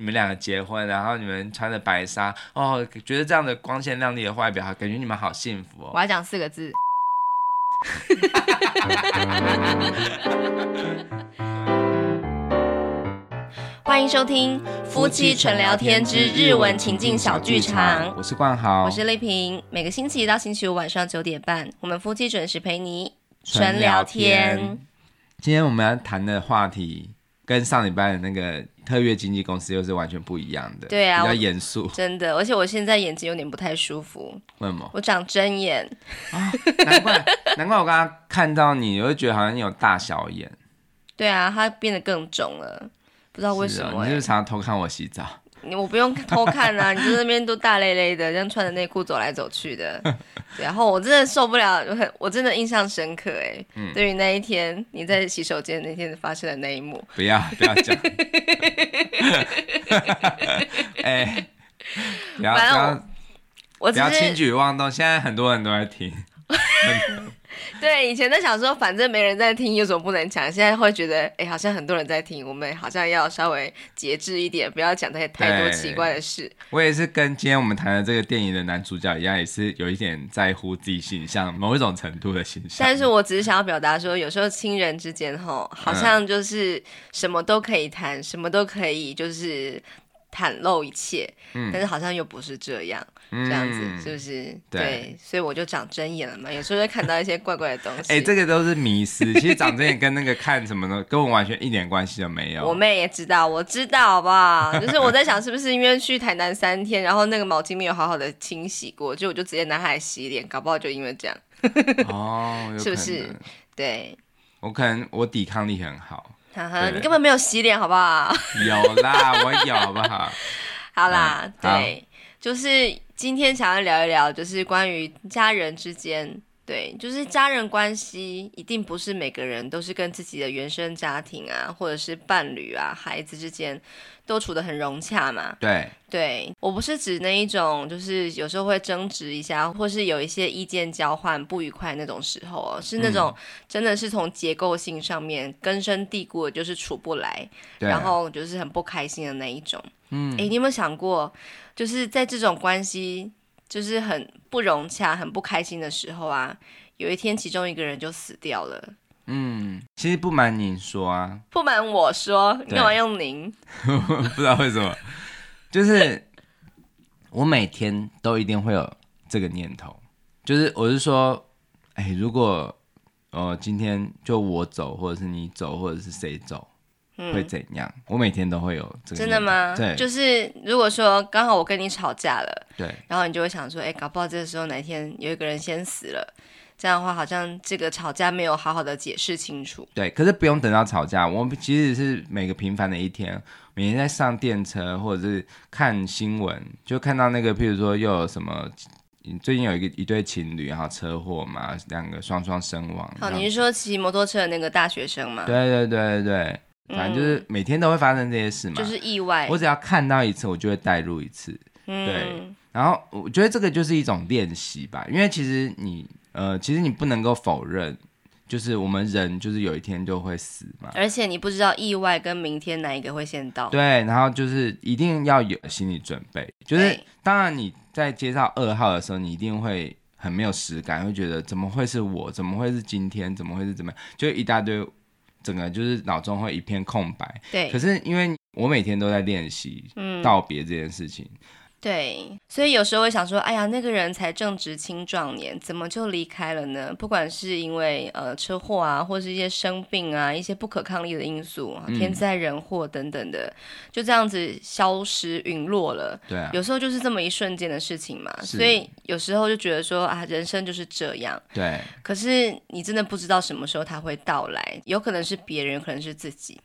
你们两个结婚，然后你们穿着白纱，哦，觉得这样的光鲜亮丽的外表，感觉你们好幸福哦。我要讲四个字。欢迎收听《夫妻纯聊天之日文情境小剧场》。我是冠豪，我是丽萍。每个星期一到星期五晚上九点半，我们夫妻准时陪你纯聊天。今天我们要谈的话题，跟上礼拜的那个特约经纪公司又是完全不一样的。对啊，比较严肃。真的，而且我现在眼睛有点不太舒服。为什么？我长针眼。啊，难怪，难怪我刚刚看到你，我就觉得好像你有大小眼。对啊，它变得更肿了。不知道为什么、欸，你是不是常常偷看我洗澡？你我不用偷看啊，你就那边都大累累的，这样穿着内裤走来走去的。然后我真的受不了，我很我真的印象深刻哎、对于那一天你在洗手间那天发生的那一幕，不要 不要讲。哎、欸，不要不要，我不要轻举妄动。现在很多人都在听。对，以前在想说，反正没人在听，有什么不能讲？现在会觉得，哎，好像很多人在听，我们好像要稍微节制一点，不要讲太太多奇怪的事。我也是跟今天我们谈的这个电影的男主角一样，也是有一点在乎自己形象，某一种程度的形象。但是我只是想要表达说，有时候亲人之间，吼，好像就是什么都可以谈，嗯、什么都可以，就是。袒露一切，嗯，但是好像又不是这样，嗯、这样子是不是？对，对，所以我就长针眼了嘛。有时候会看到一些怪怪的东西。哎、欸，这个都是迷思。其实长针眼跟那个看什么呢，跟我完全一点关系都没有。我妹也知道，我知道，好不好？就是我在想，是不是因为去台南三天，然后那个毛巾没有好好的清洗过，就我就直接拿它来洗脸，搞不好就因为这样。哦，是不是？对，我可能我抵抗力很好。哈哈，你根本没有洗脸，好不好？有啦，我有，好不好？好啦，嗯、对，就是今天想要聊一聊，就是关于家人之间，对，就是家人关系，一定不是每个人都是跟自己的原生家庭啊，或者是伴侣啊、孩子之间。都处得很融洽嘛？对，对，我不是指那一种，就是有时候会争执一下，或是有一些意见交换不愉快那种时候哦，是那种真的是从结构性上面根深蒂固的，就是处不来，然后就是很不开心的那一种。嗯，哎，你有没有想过，就是在这种关系就是很不融洽、很不开心的时候啊，有一天其中一个人就死掉了。嗯，其实不瞒您说啊，不瞒我说，你干嘛用您？不知道为什么，就是我每天都一定会有这个念头，就是我是说，哎，如果呃今天就我走，或者是你走，或者是谁走，嗯，会怎样？我每天都会有这个。真的吗？对，就是如果说刚好我跟你吵架了，对，然后你就会想说，哎，搞不好这个时候哪一天有一个人先死了。这样的话，好像这个吵架没有好好的解释清楚。对，可是不用等到吵架，我们其实是每个平凡的一天，每天在上电车或者是看新闻，就看到那个，譬如说又有什么，最近有一个一对情侣然后车祸嘛，两个双双身亡。好，你是说骑摩托车的那个大学生吗？对对对对对，反正就是每天都会发生这些事嘛，就是意外。我只要看到一次，我就会带入一次。嗯，对。然后我觉得这个就是一种练习吧，因为其实你。呃，其实你不能够否认，就是我们人就是有一天就会死嘛。而且你不知道意外跟明天哪一个会先到。对，然后就是一定要有心理准备。就是当然你在接到噩耗的时候，你一定会很没有实感，会觉得怎么会是我？怎么会是今天？怎么会是怎么样？就一大堆，整个就是脑中会一片空白。对。可是因为我每天都在练习道别这件事情。嗯对，所以有时候会想说，哎呀，那个人才正值青壮年，怎么就离开了呢？不管是因为呃车祸啊，或是一些生病啊，一些不可抗力的因素，天灾人祸等等的，嗯、就这样子消失陨落了。对啊，有时候就是这么一瞬间的事情嘛。所以有时候就觉得说啊，人生就是这样。对。可是你真的不知道什么时候他会到来，有可能是别人，有可能是自己。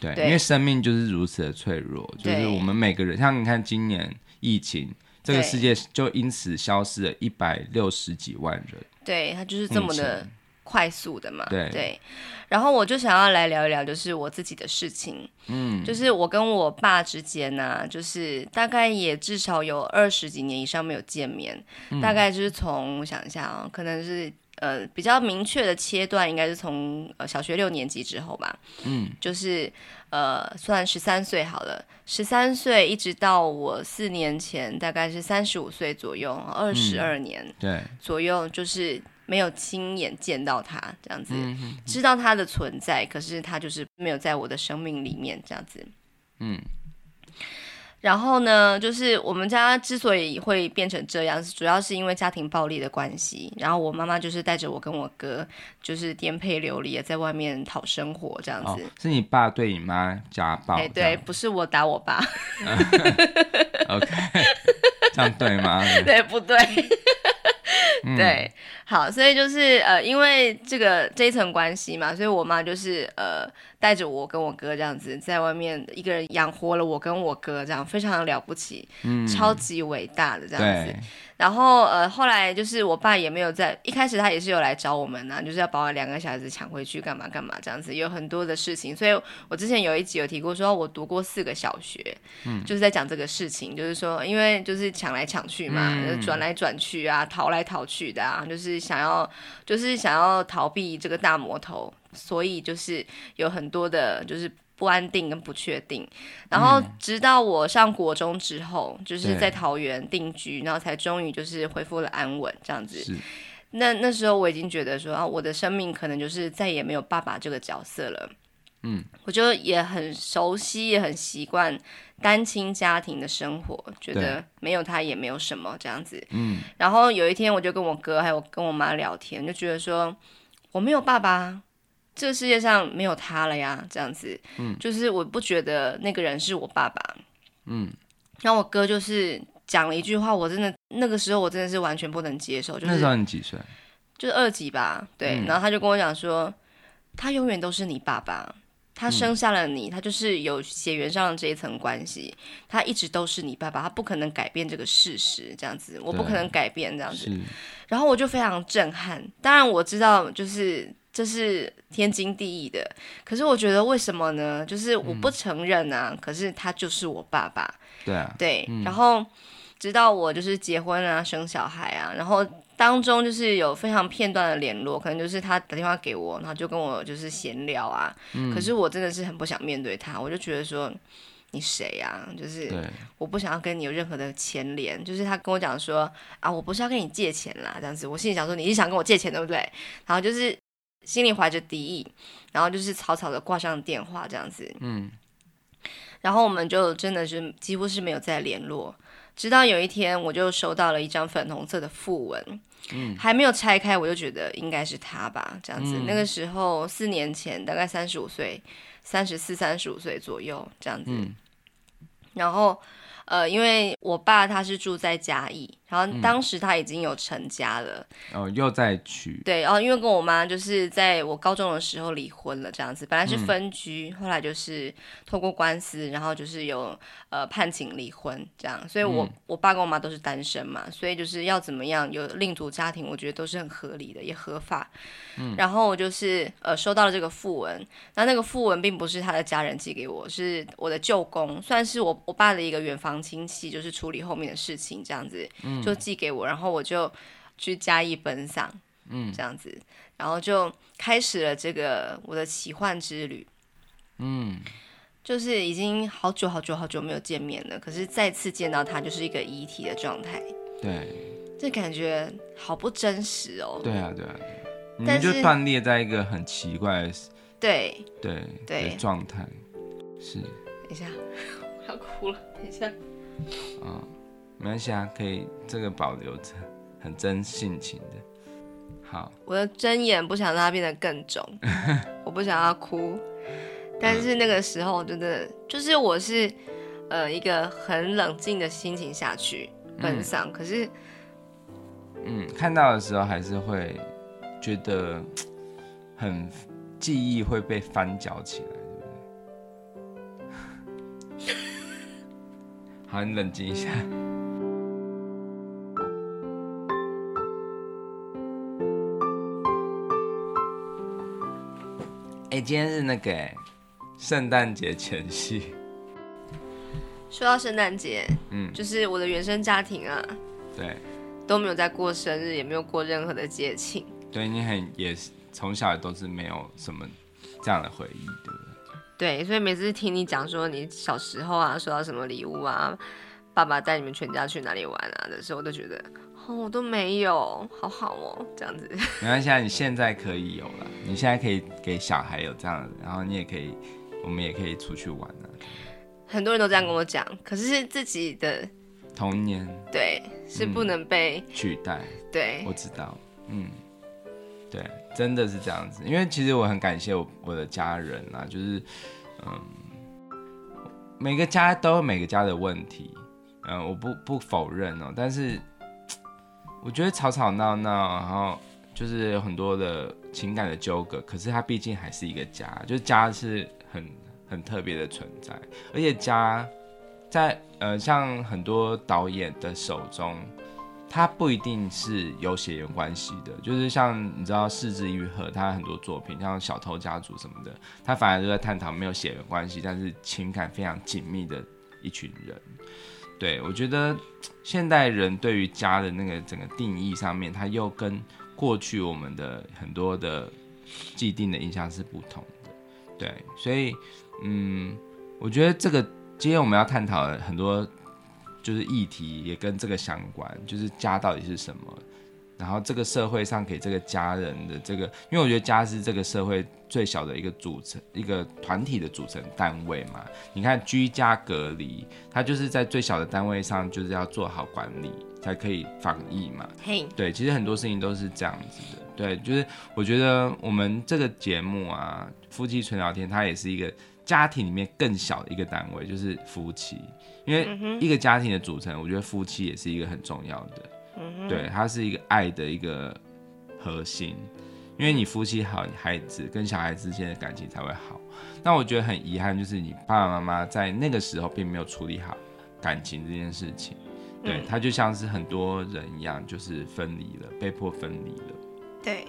对，对，因为生命就是如此的脆弱，就是我们每个人，像你看今年。疫情，这个世界就因此消失了一百六十几万人。对，它就是这么的快速的嘛。对对。然后我就想要来聊一聊，就是我自己的事情。嗯，就是我跟我爸之间呢、啊，就是大概也至少有二十几年以上没有见面。嗯、大概就是从我想一下啊、哦，可能是呃比较明确的切断，应该是从呃小学六年级之后吧。嗯，就是呃，算十三岁好了，十三岁一直到我四年前，大概是三十五岁左右，二十二年对。左右，就是没有亲眼见到他这样子，知道他的存在，可是他就是没有在我的生命里面这样子，嗯。然后呢，就是我们家之所以会变成这样，主要是因为家庭暴力的关系。然后我妈妈就是带着我跟我哥，就是颠沛流离的在外面讨生活，这样子。哦、是你爸对你妈家暴？哎，对，不是我打我爸。OK，这样对吗？对，不对？嗯、对，好，所以就是呃，因为这个这一层关系嘛，所以我妈就是呃，带着我跟我哥这样子在外面一个人养活了我跟我哥，这样非常的了不起，嗯，超级伟大的这样子。然后呃，后来就是我爸也没有在，一开始他也是有来找我们啊，就是要把我两个小孩子抢回去干嘛干嘛这样子，有很多的事情。所以我之前有一集有提过说，我读过四个小学，嗯，就是在讲这个事情，就是说因为就是抢来抢去嘛，嗯、转来转去啊，逃来逃去的啊，就是想要就是想要逃避这个大魔头，所以就是有很多的，就是。不安定跟不确定，然后直到我上国中之后，嗯、就是在桃园定居，然后才终于就是恢复了安稳这样子。是那那时候我已经觉得说啊，我的生命可能就是再也没有爸爸这个角色了。嗯，我就也很熟悉，也很习惯单亲家庭的生活，觉得没有他也没有什么这样子。嗯，然后有一天我就跟我哥还有跟我妈聊天，就觉得说我没有爸爸。这个世界上没有他了呀，这样子，嗯，就是我不觉得那个人是我爸爸，嗯，然后我哥就是讲了一句话，我真的那个时候我真的是完全不能接受，就是那时候你几岁？就是二级吧，对，嗯，然后他就跟我讲说，他永远都是你爸爸，他生下了你，他就是有血缘上的这一层关系，他一直都是你爸爸，他不可能改变这个事实，这样子，我不可能改变这样子，然后我就非常震撼，当然我知道就是。这是天经地义的，可是我觉得为什么呢？就是我不承认啊，嗯、可是他就是我爸爸。对啊，对，嗯、然后直到我就是结婚啊、生小孩啊，然后当中就是有非常片段的联络，可能就是他打电话给我，然后就跟我就是闲聊啊。嗯、可是我真的是很不想面对他，我就觉得说你谁呀、啊？就是我不想要跟你有任何的牵连。就是他跟我讲说啊，我不是要跟你借钱啦，这样子。我心里想说你是想跟我借钱对不对？然后就是。心里怀着敌意，然后就是草草的挂上电话这样子，嗯，然后我们就真的是几乎是没有再联络，直到有一天我就收到了一张粉红色的訃文，嗯，还没有拆开我就觉得应该是他吧，这样子，嗯，那个时候四年前大概三十五岁，三十四、三十五岁左右这样子，嗯，然后。呃，因为我爸他是住在嘉义，然后当时他已经有成家了，嗯、哦，又再娶，对，然后因为跟我妈就是在我高中的时候离婚了，这样子，本来是分居，嗯、后来就是透过官司，然后就是有呃判请离婚这样，所以我、嗯、我爸跟我妈都是单身嘛，所以就是要怎么样有另组家庭，我觉得都是很合理的，也合法。嗯，然后我就是呃收到了这个訃文，那那个訃文并不是他的家人寄给我，是我的舅公，算是我我爸的一个远房。亲戚就是处理后面的事情，这样子，就寄给我，然后我就去嘉义奔丧，嗯，这样子，然后就开始了这个我的奇幻之旅，嗯，就是已经好久好久好久没有见面了，可是再次见到他，就是一个遗体的状态，对，这感觉好不真实哦，对啊，对啊，你就断裂在一个很奇怪的，对。对对。状态，是，等一下，我要哭了，等一下。嗯，没关系啊，可以这个保留着，很真性情的。好，我的真眼不想让它变得更肿，我不想要哭。但是那个时候真的就是我是呃一个很冷静的心情下去奔丧，嗯、可是嗯看到的时候还是会觉得很记忆会被翻搅起来。好，你冷静一下。今天是那个圣诞节前夕。说到圣诞节，嗯，就是我的原生家庭啊，对，都没有在过生日，也没有过任何的节庆。对，你很也是从小也都是没有什么这样的回忆，对不对？对，所以每次听你讲说你小时候啊收到什么礼物啊，爸爸带你们全家去哪里玩啊的时候，我都觉得哦，我都没有，好好哦，这样子。没关系啊，你现在可以有了，你现在可以给小孩有这样的，然后你也可以，我们也可以出去玩啊。很多人都这样跟我讲，可是自己的童年对是不能被、嗯、取代。对，我知道，嗯。对，真的是这样子，因为其实我很感谢我我的家人啊，就是，嗯，每个家都有每个家的问题，嗯，我不不否认哦，但是我觉得吵吵闹闹，然后就是有很多的情感的纠葛，可是它毕竟还是一个家，就是家是很很特别的存在，而且家在呃像很多导演的手中。他不一定是有血缘关系的，就是像你知道，是枝裕和他很多作品，像《小偷家族》什么的，他反而都在探讨没有血缘关系，但是情感非常紧密的一群人。对，我觉得现代人对于家的那个整个定义上面，它又跟过去我们的很多的既定的印象是不同的。对，所以嗯，我觉得这个今天我们要探讨的很多。就是议题也跟这个相关，就是家到底是什么，然后这个社会上给这个家人的这个，因为我觉得家是这个社会最小的一个组成，一个团体的组成单位嘛。你看居家隔离，它就是在最小的单位上，就是要做好管理，才可以防疫嘛。嘿，对，其实很多事情都是这样子的。对，就是我觉得我们这个节目啊，夫妻纯聊天，它也是一个家庭里面更小的一个单位，就是夫妻。因为一个家庭的组成，我觉得夫妻也是一个很重要的，嗯、对，它是一个爱的一个核心。因为你夫妻好，你孩子跟小孩之间的感情才会好。那我觉得很遗憾，就是你爸爸妈妈在那个时候并没有处理好感情这件事情。对，他就像是很多人一样，就是分离了，被迫分离了。对。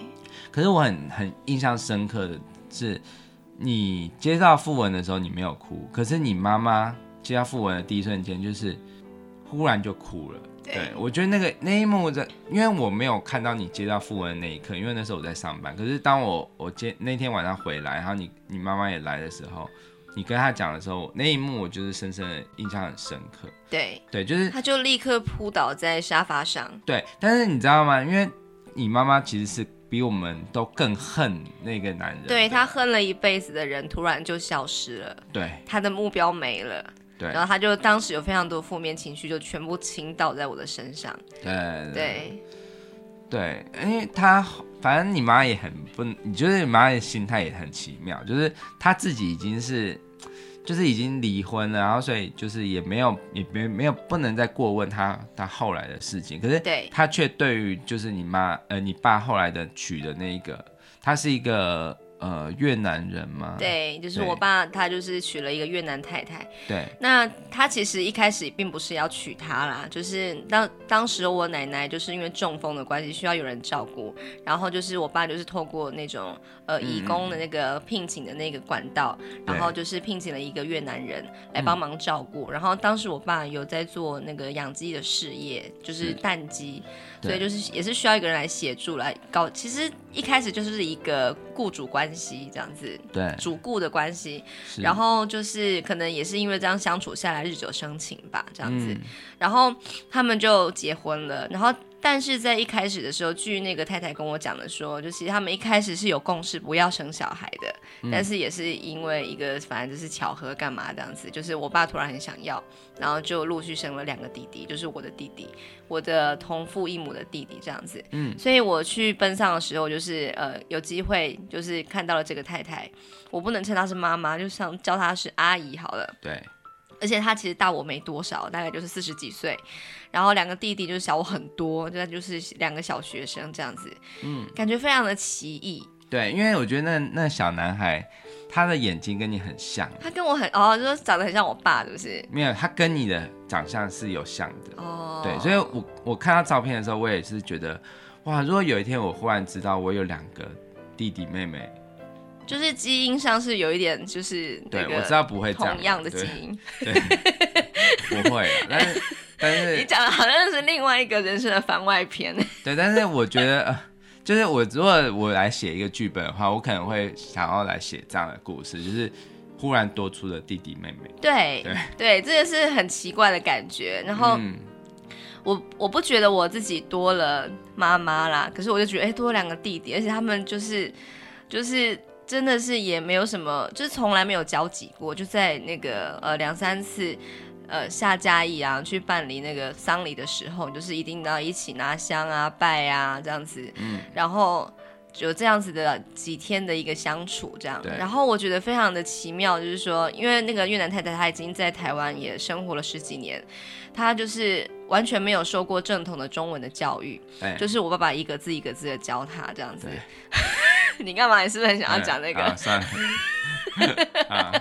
可是我很很印象深刻的是，你接到訃闻的时候，你没有哭，可是你妈妈。接到訃闻的第一瞬间，就是忽然就哭了。对，对，我觉得那个那一幕在，因为我没有看到你接到富文的那一刻，因为那时候我在上班。可是当我我接那天晚上回来，然后你你妈妈也来的时候，你跟她讲的时候，那一幕我就是深深的印象很深刻。对对，就是她就立刻扑倒在沙发上。对，但是你知道吗？因为你妈妈其实是比我们都更恨那个男人。对，她恨了一辈子的人，突然就消失了。对，她的目标没了。对，然后他就当时有非常多负面情绪，就全部倾倒在我的身上。对对对，因为他反正你妈也很不，你觉得你妈的心态也很奇妙，就是她自己已经是，就是已经离婚了，然后所以就是也没有也没没有不能再过问他他后来的事情，可是他却对于就是你妈呃你爸后来的娶的那一个，他是一个。呃，越南人吗？对，就是我爸，他就是娶了一个越南太太。对，那他其实一开始并不是要娶她啦，就是当当时我奶奶就是因为中风的关系，需要有人照顾，然后就是我爸就是透过那种呃义工的那个聘请的那个管道，嗯、然后就是聘请了一个越南人来帮忙照顾。然后当时我爸有在做那个养鸡的事业，就是蛋鸡。所以就是也是需要一个人来协助来搞，其实一开始就是一个雇主关系这样子，对，主雇的关系，然后就是可能也是因为这样相处下来日久生情吧，这样子，嗯、然后他们就结婚了，然后。但是在一开始的时候，据那个太太跟我讲的说，就其实他们一开始是有共识不要生小孩的，嗯、但是也是因为一个反正就是巧合干嘛这样子，就是我爸突然很想要，然后就陆续生了两个弟弟，就是我的弟弟，我的同父异母的弟弟这样子。嗯，所以我去奔丧的时候，就是呃有机会就是看到了这个太太，我不能称她是妈妈，就想叫她是阿姨好了。对。而且她其实大我没多少，大概就是四十几岁，然后两个弟弟就是小我很多，就就是两个小学生这样子，嗯，感觉非常的奇异。对，因为我觉得那那小男孩他的眼睛跟你很像，他跟我很哦，就是长得很像我爸，是不是？没有，他跟你的长相是有像的哦。对，所以我我看到照片的时候，我也是觉得哇，如果有一天我忽然知道我有两个弟弟妹妹。就是基因上是有一点，就是对，我知道不会这样，同样的基因，对，对不会，但是 但是你讲的好像是另外一个人生的番外篇，对，但是我觉得，呃，就是我如果我来写一个剧本的话，我可能会想要来写这样的故事，就是忽然多出了弟弟妹妹。对对对，这个是很奇怪的感觉。然后、嗯、我我不觉得我自己多了妈妈啦，可是我就觉得哎，多了两个弟弟，而且他们就是就是真的是也没有什么，就是从来没有交集过，就在那个呃两三次呃下嘉义啊去办理那个丧礼的时候，就是一定要一起拿香啊拜啊这样子，嗯，然后。有这样子的几天的一个相处，这样，然后我觉得非常的奇妙，就是说，因为那个越南太太她已经在台湾也生活了十几年，她就是完全没有受过正统的中文的教育，就是我爸爸一个字一个字的教她这样子。你干嘛？你是不是很想要讲那个？算了。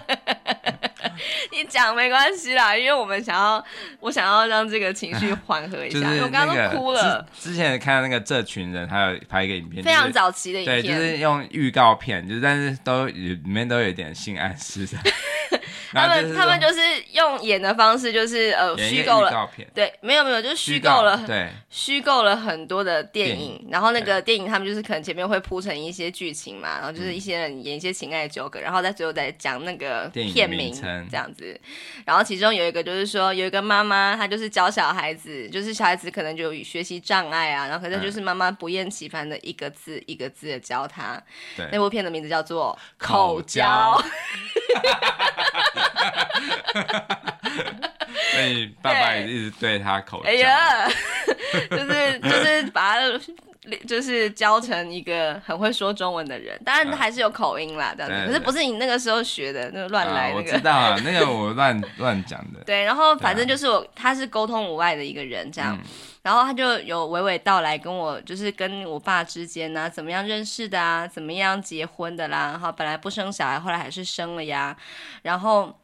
你讲没关系啦，因为我们想要，我想要让这个情绪 缓和一下。就是、我刚刚都哭了。之前看到那个这群人，还有拍一个影片，非常早期的影片，对，就是用预告片，就是但是都里面都有点性暗示的。他们他们就是用演的方式，就是呃虚构了，对，没有没有，就是虚构了，对，虚构了很多的电影，然后那个电影他们就是可能前面会铺成一些剧情嘛，然后就是一些人演一些情爱纠葛，然后在最后再讲那个片名这样子，然后其中有一个就是说有一个妈妈，她就是教小孩子，就是小孩子可能就有学习障碍啊，然后可是就是妈妈不厌其烦的一个字一个字的教他，那部片的名字叫做口交。所以爸爸也一直对他口，哎呀，就是就是把他就是教成一个很会说中文的人，当然还是有口音啦，这样子。可是不是你那个时候学的，那个乱来那个。我知道啊，那个我乱乱讲的。对，然后反正就是我，他是沟通无碍的一个人，这样。然后他就有娓娓道来跟我，就是跟我爸之间呢、啊，怎么样认识的啊，怎么样结婚的啦，然后本来不生小孩，后来还是生了呀，然后。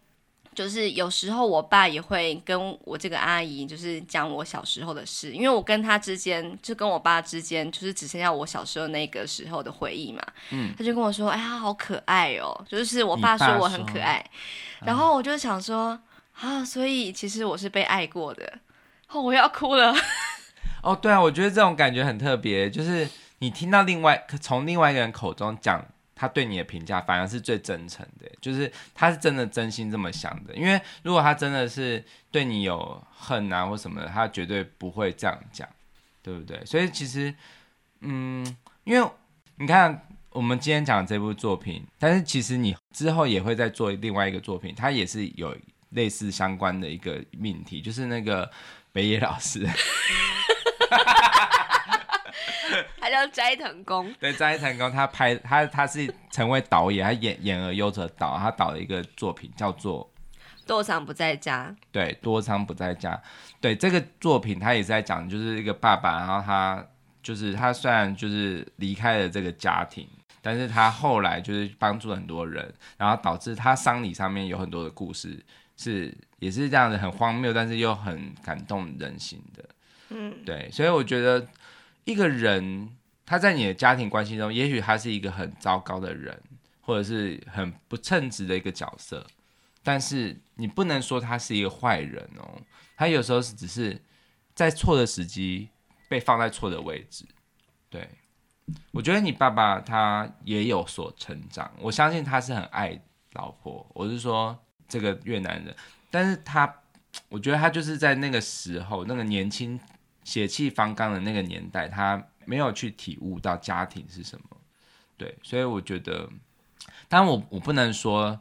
就是有时候我爸也会跟我这个阿姨，就是讲我小时候的事，因为我跟他之间，就跟我爸之间，就是只剩下我小时候那个时候的回忆嘛。嗯，他就跟我说：“哎呀，好可爱哦！”就是我爸说我很可爱，然后我就想说啊，所以其实我是被爱过的。哦，我要哭了。哦，对啊，我觉得这种感觉很特别，就是你听到另外从另外一个人口中讲。他对你的评价反而是最真诚的，就是他是真的真心这么想的。因为如果他真的是对你有恨啊或什么的，他绝对不会这样讲，对不对？所以其实，嗯，因为你看我们今天讲这部作品，但是其实你之后也会再做另外一个作品，它也是有类似相关的一个命题，就是那个北野老师。他叫斋藤工，对，斋藤工，他拍他他是成为导演，他演演而优则导，他导了一个作品叫做《多仓不在家》。对，多仓不在家。对，这个作品他也是在讲，就是一个爸爸，然后他就是他虽然就是离开了这个家庭，但是他后来就是帮助了很多人，然后导致他丧礼上面有很多的故事，是也是这样子很荒谬，但是又很感动人心的。嗯，对，所以我觉得。一个人，他在你的家庭关系中，也许他是一个很糟糕的人，或者是很不称职的一个角色，但是你不能说他是一个坏人哦。他有时候是只是在错的时机被放在错的位置。对，我觉得你爸爸他也有所成长，我相信他是很爱老婆。我是说这个越南人，但是他，我觉得他就是在那个时候那个年轻。血气方刚的那个年代，他没有去体悟到家庭是什么，对，所以我觉得，当然我我不能说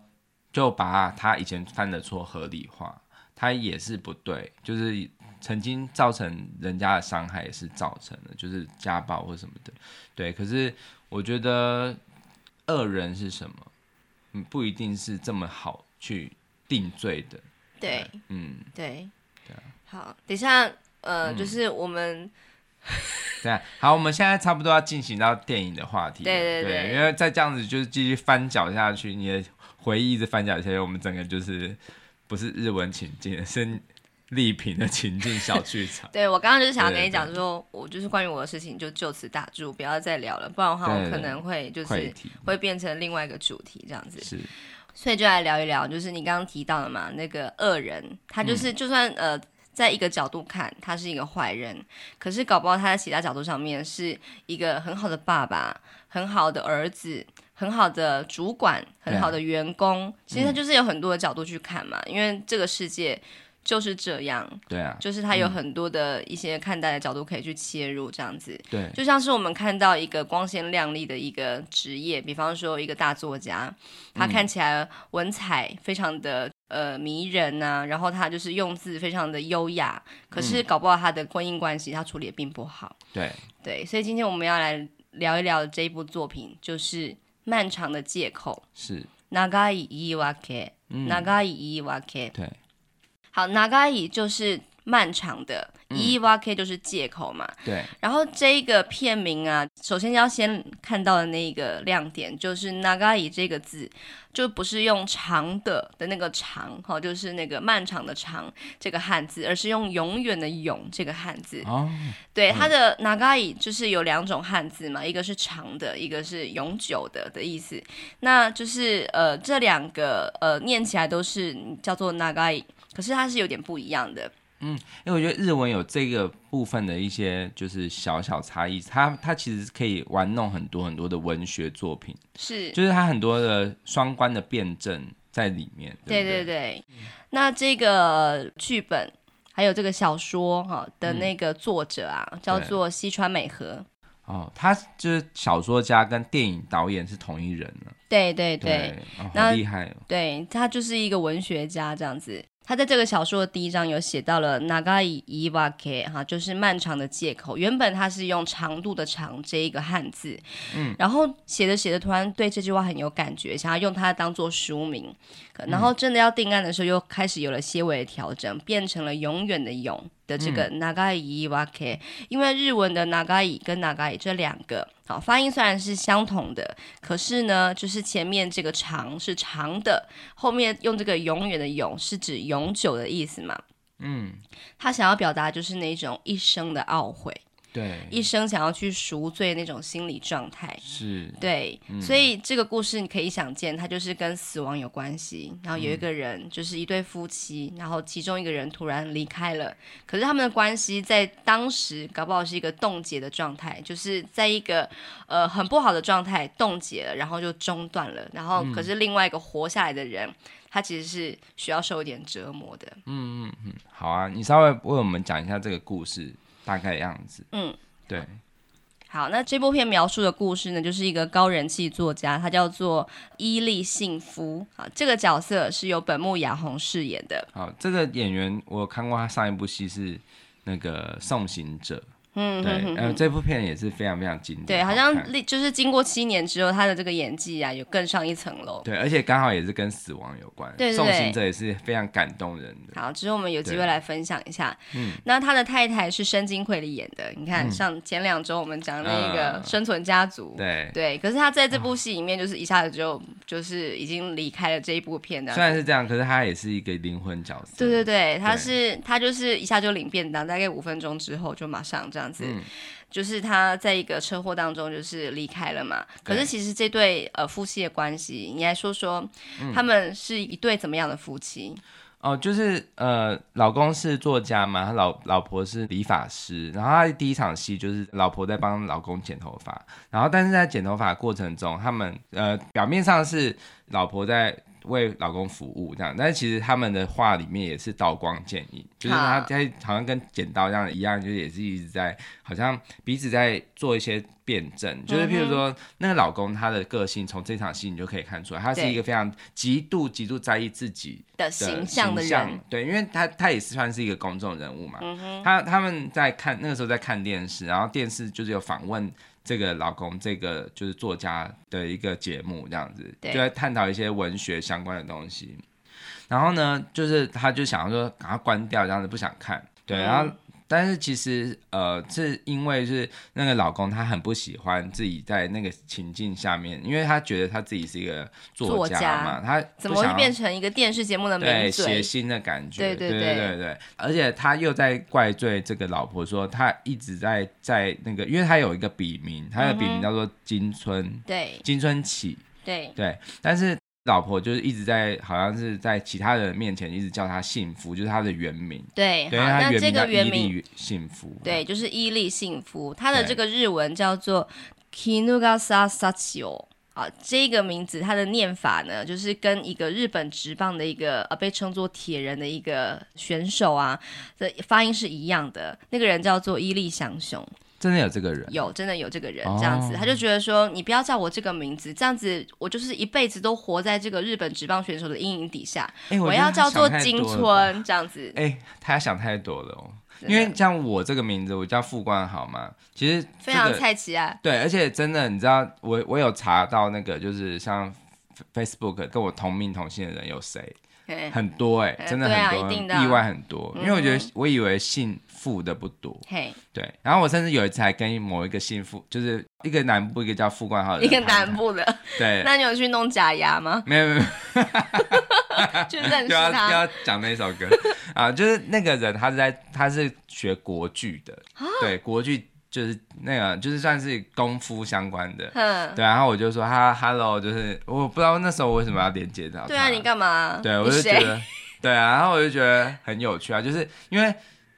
就把他以前犯的错合理化，他也是不对，就是曾经造成人家的伤害也是造成的，就是家暴或什么的，对。可是我觉得恶人是什么，嗯，不一定是这么好去定罪的，对，嗯，对，对，好，等一下。呃，嗯、就是我们，这样，好，我们现在差不多要进行到电影的话题，对对对，对，因为再这样子就是继续翻搅下去，你的回忆一直翻搅下去，我们整个就是不是日文情境，是丽萍的情境小剧场。对，我刚刚就是想要跟你讲，说，说我就是关于我的事情就就此打住，不要再聊了，不然的话我可能会就是会变成另外一个主题这样子。是，所以就来聊一聊，就是你刚刚提到的嘛，那个恶人，他就是就算、嗯、呃。在一个角度看，他是一个坏人，可是搞不好他在其他角度上面是一个很好的爸爸，很好的儿子，很好的主管，很好的员工，其实他就是有很多的角度去看嘛，因为这个世界。就是这样，对啊，就是他有很多的一些看待的角度可以去切入，这样子，对，就像是我们看到一个光鲜亮丽的一个职业，比方说一个大作家，他看起来文采非常的呃迷人呐、啊，然后他就是用字非常的优雅，可是搞不好他的婚姻关系他处理的并不好，对对，所以今天我们要来聊一聊这一部作品，就是《漫长的借口》，是，长い言い訳，长い言い訳，对。好，长い就是 漫长的，言い訳就是借口嘛。对。然后这一个片名啊，首先要先看到的那个亮点就是长い这个字，就不是用长的的那个长，哈，就是那个漫长的长这个汉字，而是用永远的永这个汉字。哦。对，它的长い就是有两种汉字嘛，一个是长的，一个是永久的的意思。那就是呃，这两个呃念起来都是叫做长い。可是它是有点不一样的， 嗯，因为我觉得日文有这个部分的一些就是小小差异，它它其实可以玩弄很多很多的文学作品，是，就是它很多的双关的辩证在里面，对对对对。那这个剧本还有这个小说哈的那个作者啊，嗯、叫做西川美和。哦，他就是小说家跟电影导演是同一人呢。对对对，对哦、好厉害哦。对，他就是一个文学家这样子。他在这个小说的第一章有写到了长い言い訳哈，就是漫长的借口。原本他是用长度的长这一个汉字，嗯，然后写着写着，突然对这句话很有感觉，想要用它当做书名。然后真的要定案的时候，又开始有了些微的调整，变成了永远的永的这个长い言い訳。因为日文的长い跟长い这两个。好，发音虽然是相同的，可是呢，就是前面这个长是长的，后面用这个永远的永是指永久的意思嘛。嗯，他想要表达就是那种一生的懊悔。 对，一生想要去赎罪那种心理状态是，对、嗯，所以这个故事你可以想见，它就是跟死亡有关系。然后有一个人，就是一对夫妻，然后其中一个人突然离开了，可是他们的关系在当时搞不好是一个冻结的状态，就是在一个呃很不好的状态冻结了，然后就中断了。然后可是另外一个活下来的人，嗯、他其实是需要受一点折磨的。嗯嗯嗯，好啊，你稍微为我们讲一下这个故事。大概的样子，嗯，对，好，那这部片描述的故事呢，就是一个高人气作家，他叫做伊利幸夫啊，这个角色是由本木雅弘饰演的。好，这个演员我有看过他上一部戏是那个《送行者》。嗯，对，嗯、呃，这部片也是非常非常经典。对，好像就是经过七年之后，他的这个演技啊，有更上一层楼。对，而且刚好也是跟死亡有关。对，对，对，送行者也是非常感动人的。好，之后我们有机会来分享一下。嗯，那他的太太是申金奎里演的。你看，像前两周我们讲那个生存家族，嗯、对对，可是他在这部戏里面，就是一下子就就是已经离开了这一部片的。虽然是这样，可是他也是一个灵魂角色。对对对，他是他就是一下就领便当，大概五分钟之后就马上这样子。嗯就是他在一个车祸当中就是离开了嘛，可是其实这对呃夫妻的关系，你来说说，他们是一对怎么样的夫妻？嗯、哦，就是呃，老公是作家嘛，他老老婆是理发师，然后他第一场戏就是老婆在帮老公剪头发，然后但是在剪头发过程中，他们呃表面上是老婆在。为老公服务这样，但是其实他们的话里面也是刀光剑影，就是他在好像跟剪刀这样一样，就是也是一直在好像彼此在做一些辩证，就是譬如说那个老公他的个性，从这场戏你就可以看出来，他是一个非常极度极度在意自己的形象的人，对，因为他他也是算是一个公众人物嘛，他他们在看那个时候在看电视，然后电视就是有访问。这个老公，这个就是作家的一个节目，这样子就在探讨一些文学相关的东西。然后呢，就是他就想要说，赶快关掉，这样子不想看。对，然后。但是其实，呃，是因为是那个老公他很不喜欢自己在那个情境下面，因为他觉得他自己是一个作家嘛，家他怎么会变成一个电视节目的名嘴？谐星的感觉，对对对对对对。而且他又在怪罪这个老婆说，他一直在在那个，因为他有一个笔名，他的笔名叫做金春，嗯、对，金春起，对对，但是。老婆就是一直在，好像是在其他人面前一直叫他幸福，就是他的原名。对，对，他原名叫伊力幸福。对，就是伊利幸福。他的这个日文叫做 Kinugasa Sachio。啊，这个名字它的念法呢，就是跟一个日本职棒的一个呃被称作铁人的一个选手啊的发音是一样的。那个人叫做伊利祥雄，真的有这个人？有，真的有这个人。这样子，哦、他就觉得说，你不要叫我这个名字，这样子我就是一辈子都活在这个日本职棒选手的阴影底下。欸、我，我要叫做金村，这样子。哎、欸，他想太多了哦。因为像我这个名字，我叫傅冠豪嘛，其实、这个、非常菜奇啊。对，而且真的，你知道，我我有查到那个，就是像 Facebook 跟我同名同姓的人有谁？很多哎、欸，真的很多，啊、意外很多。因为我觉得，我以为姓傅的不多。嘿，对。然后我甚至有一次还跟某一个姓傅，就是一个南部一个叫傅冠浩的，一个南部的。对。那你有去弄假牙吗？没有没有。就 认识他。要要讲那首歌啊，就是那个人，他是在他是学国剧的，对国剧。就是那个，就是算是功夫相关的，嗯，对。然后我就说哈，hello，就是我不知道那时候我为什么要连接到。对啊，你干嘛？对，我就觉得，对啊。然后我就觉得很有趣啊，就是因为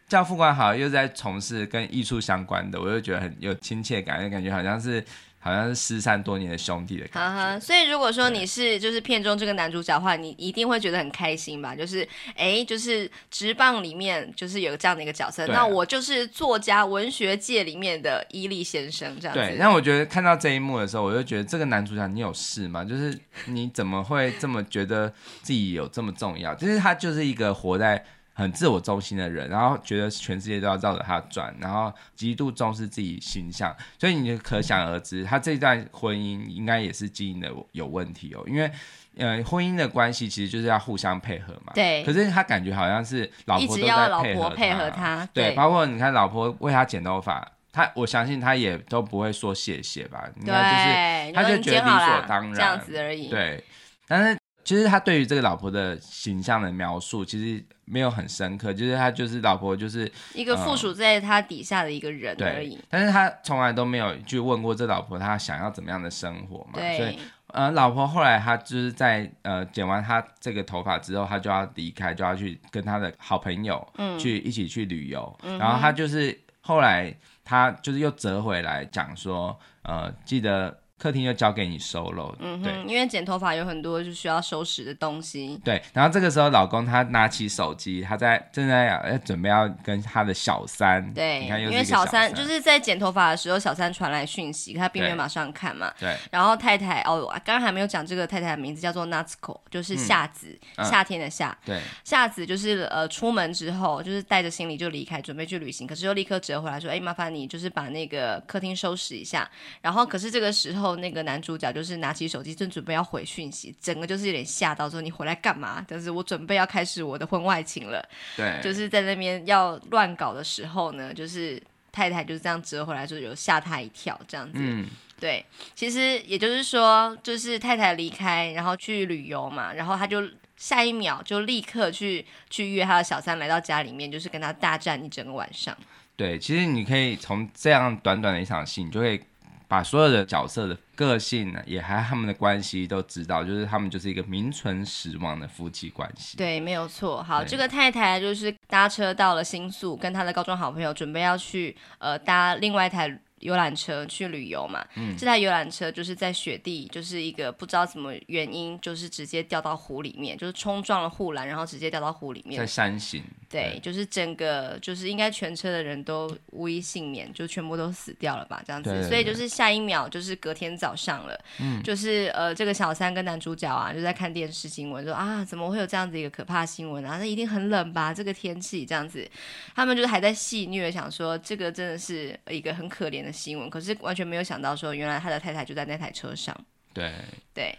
教父官好像又在从事跟艺术相关的，我就觉得很有亲切感，就感觉好像是。好像是失散多年的兄弟的感觉。Uh huh, 所以如果说你是就是片中这个男主角的话，你一定会觉得很开心吧？就是哎，就是职棒里面就是有这样的一个角色，啊、那我就是作家文学界里面的伊利先生这样子。对，那我觉得看到这一幕的时候，我就觉得这个男主角你有事吗？就是你怎么会这么觉得自己有这么重要？就是他就是一个活在。很自我中心的人，然后觉得全世界都要绕着他转，然后极度重视自己形象，所以你就可想而知，他这段婚姻应该也是经营的有问题哦。因为，呃，婚姻的关系其实就是要互相配合嘛。对。可是他感觉好像是老婆都在配合他。配合他。对。对，包括你看，老婆为他剪头发，他我相信他也都不会说谢谢吧？应该就是他就觉得理所当然这样子而已。对。但是其实他对于这个老婆的形象的描述，其实。没有很深刻，就是他就是老婆，就是一个附属在他底下的一个人而已。嗯、但是他从来都没有去问过这老婆，他想要怎么样的生活嘛？对。所以，呃，老婆后来他就是在呃剪完她这个头发之后，他就要离开，就要去跟他的好朋友去一起去旅游。嗯、然后他就是后来他就是又折回来讲说，呃，记得。客厅就交给你收了，嗯哼，对，因为剪头发有很多就需要收拾的东西。对，然后这个时候老公他拿起手机，他在正在要准备要跟他的小三，对，你看因为小三就是在剪头发的时候，小三传来讯息，他并没有马上看嘛。对。然后太太哦，刚刚还没有讲这个太太的名字叫做 Natsuko，就是夏子，嗯、夏天的夏。对。夏子就是呃出门之后就是带着行李就离开，准备去旅行，可是又立刻折回来说，哎，麻烦你就是把那个客厅收拾一下。然后可是这个时候。后那个男主角就是拿起手机，正准备要回讯息，整个就是有点吓到，说你回来干嘛？但是我准备要开始我的婚外情了。对，就是在那边要乱搞的时候呢，就是太太就是这样折回来，就有吓他一跳，这样子。嗯，对，其实也就是说，就是太太离开，然后去旅游嘛，然后他就下一秒就立刻去去约他的小三来到家里面，就是跟他大战一整个晚上。对，其实你可以从这样短短的一场戏，你就会。把所有的角色的个性呢，也还有他们的关系都知道，就是他们就是一个名存实亡的夫妻关系。对，没有错。好，这个太太就是搭车到了新宿，跟她的高中好朋友准备要去呃搭另外一台。游览车去旅游嘛，嗯、这台游览车就是在雪地，就是一个不知道什么原因，就是直接掉到湖里面，就是冲撞了护栏，然后直接掉到湖里面。在山形。对，对就是整个就是应该全车的人都无一幸免，就全部都死掉了吧，这样子。对对对，所以就是下一秒就是隔天早上了，嗯、就是呃这个小三跟男主角啊就在看电视新闻，说啊怎么会有这样子一个可怕新闻啊？那一定很冷吧？这个天气这样子，他们就是还在戏谑，想说这个真的是一个很可怜的新闻，可是完全没有想到说，原来他的太太就在那台车上。对对，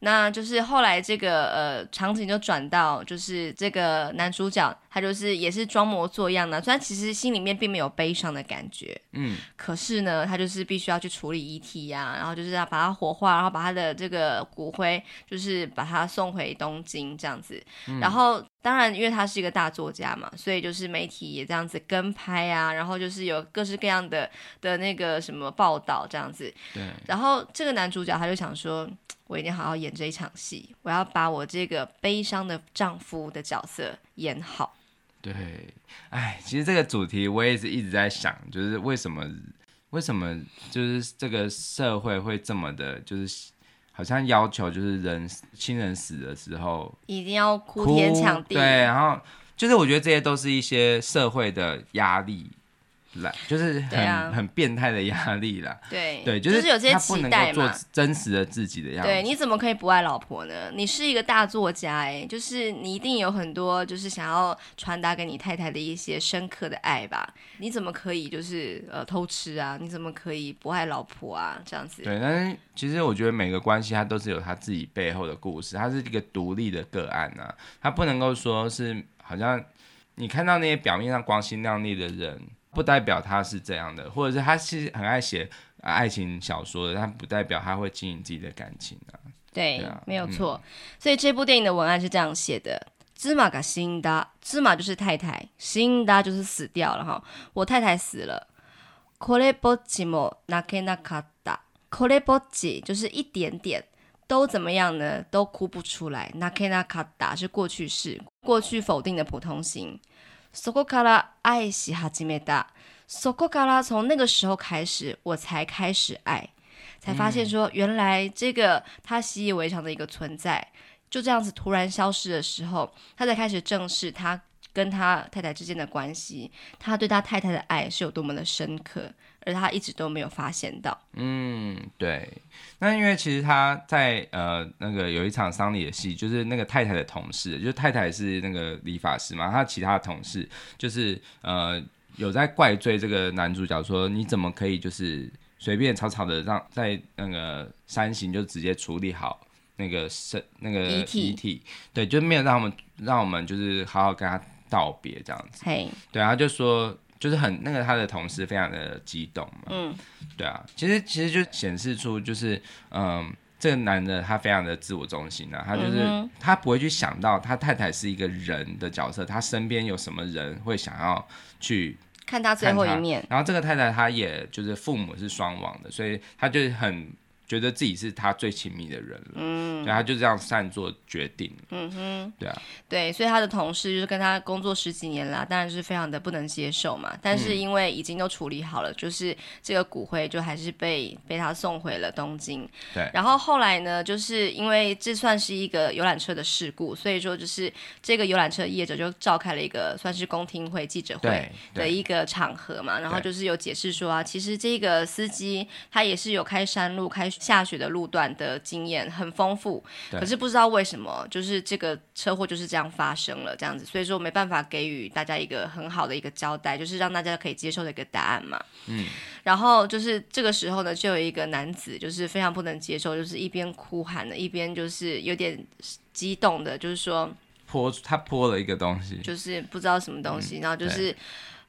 那就是后来这个呃场景就转到，就是这个男主角。他就是也是装模作样的，虽然其实心里面并没有悲伤的感觉，嗯，可是呢，他就是必须要去处理遗体呀、啊，然后就是要把他火化，然后把他的这个骨灰就是把他送回东京这样子。嗯、然后当然，因为他是一个大作家嘛，所以就是媒体也这样子跟拍啊，然后就是有各式各样的的那个什么报道这样子。对。然后这个男主角他就想说，我一定好好演这一场戏，我要把我这个悲伤的丈夫的角色演好。对，哎，其实这个主题我也是一直在想，就是为什么，为什么就是这个社会会这么的，就是好像要求就是人亲人死的时候一定要哭天抢地，对，然后就是我觉得这些都是一些社会的压力。来，就是很、啊、很变态的压力啦。对对，就是有些期待做真实的自己的样子。对，你怎么可以不爱老婆呢？你是一个大作家哎，就是你一定有很多就是想要传达给你太太的一些深刻的爱吧？你怎么可以就是呃偷吃啊？你怎么可以不爱老婆啊？这样子。对，但是其实我觉得每个关系它都是有它自己背后的故事，它是一个独立的个案啊，它不能够说是好像你看到那些表面上光鲜亮丽的人。不代表他是这样的，或者是他是很爱写爱情小说的，但不代表他会经营自己的感情啊。对，对啊，没有错。嗯。所以这部电影的文案是这样写的：芝麻が死んだ，芝麻就是太太，死んだ就是死掉了哈。我太太死了。これっぽっちも泣けなかった。これっぽっち就是一点点，都怎么样呢？都哭不出来。泣けなかった是过去式，过去否定的普通型。 そこから爱し始めた。そこから从那个时候开始，我才开始爱，才发现说，原来这个他习以为常的一个存在，就这样子突然消失的时候，他才开始正视他跟他太太之间的关系，他对他太太的爱是有多么的深刻。 而他一直都没有发现到。嗯，对。那因为其实他在呃那个有一场丧礼的戏，就是那个太太的同事，就是太太是那个理发师嘛，他其他的同事就是呃有在怪罪这个男主角说，你怎么可以就是随便草草的让在那个山形就直接处理好那个身那个遗体，遗体，对，就没有让我们让我们就是好好跟他道别这样子。嘿，对，他就说。就是很那个他的同事非常的激动嘛，嗯，对啊，其实其实就显示出就是嗯，这个男的他非常的自我中心啊，他就是、嗯、他不会去想到他太太是一个人的角色，他身边有什么人会想要去看他最后一面，然后这个太太她也就是父母是双亡的，所以她就是很。觉得自己是他最亲密的人了，嗯，然后他就这样擅作决定，嗯哼，对啊，对，所以他的同事就是跟他工作十几年了，当然是非常的不能接受嘛。但是因为已经都处理好了，嗯、就是这个骨灰就还是被被他送回了东京。对，然后后来呢，就是因为这算是一个游览车的事故，所以说就是这个游览车业者就召开了一个算是公听会、记者会的一个场合嘛，然后就是有解释说啊，其实这个司机他也是有开山路开。下雪的路段的经验很丰富，可是不知道为什么，就是这个车祸就是这样发生了，这样子，所以说没办法给予大家一个很好的一个交代，就是让大家可以接受的一个答案嘛。嗯，然后就是这个时候呢，就有一个男子就是非常不能接受，就是一边哭喊的，一边就是有点激动的，就是说泼他泼了一个东西，就是不知道什么东西，嗯、然后就是。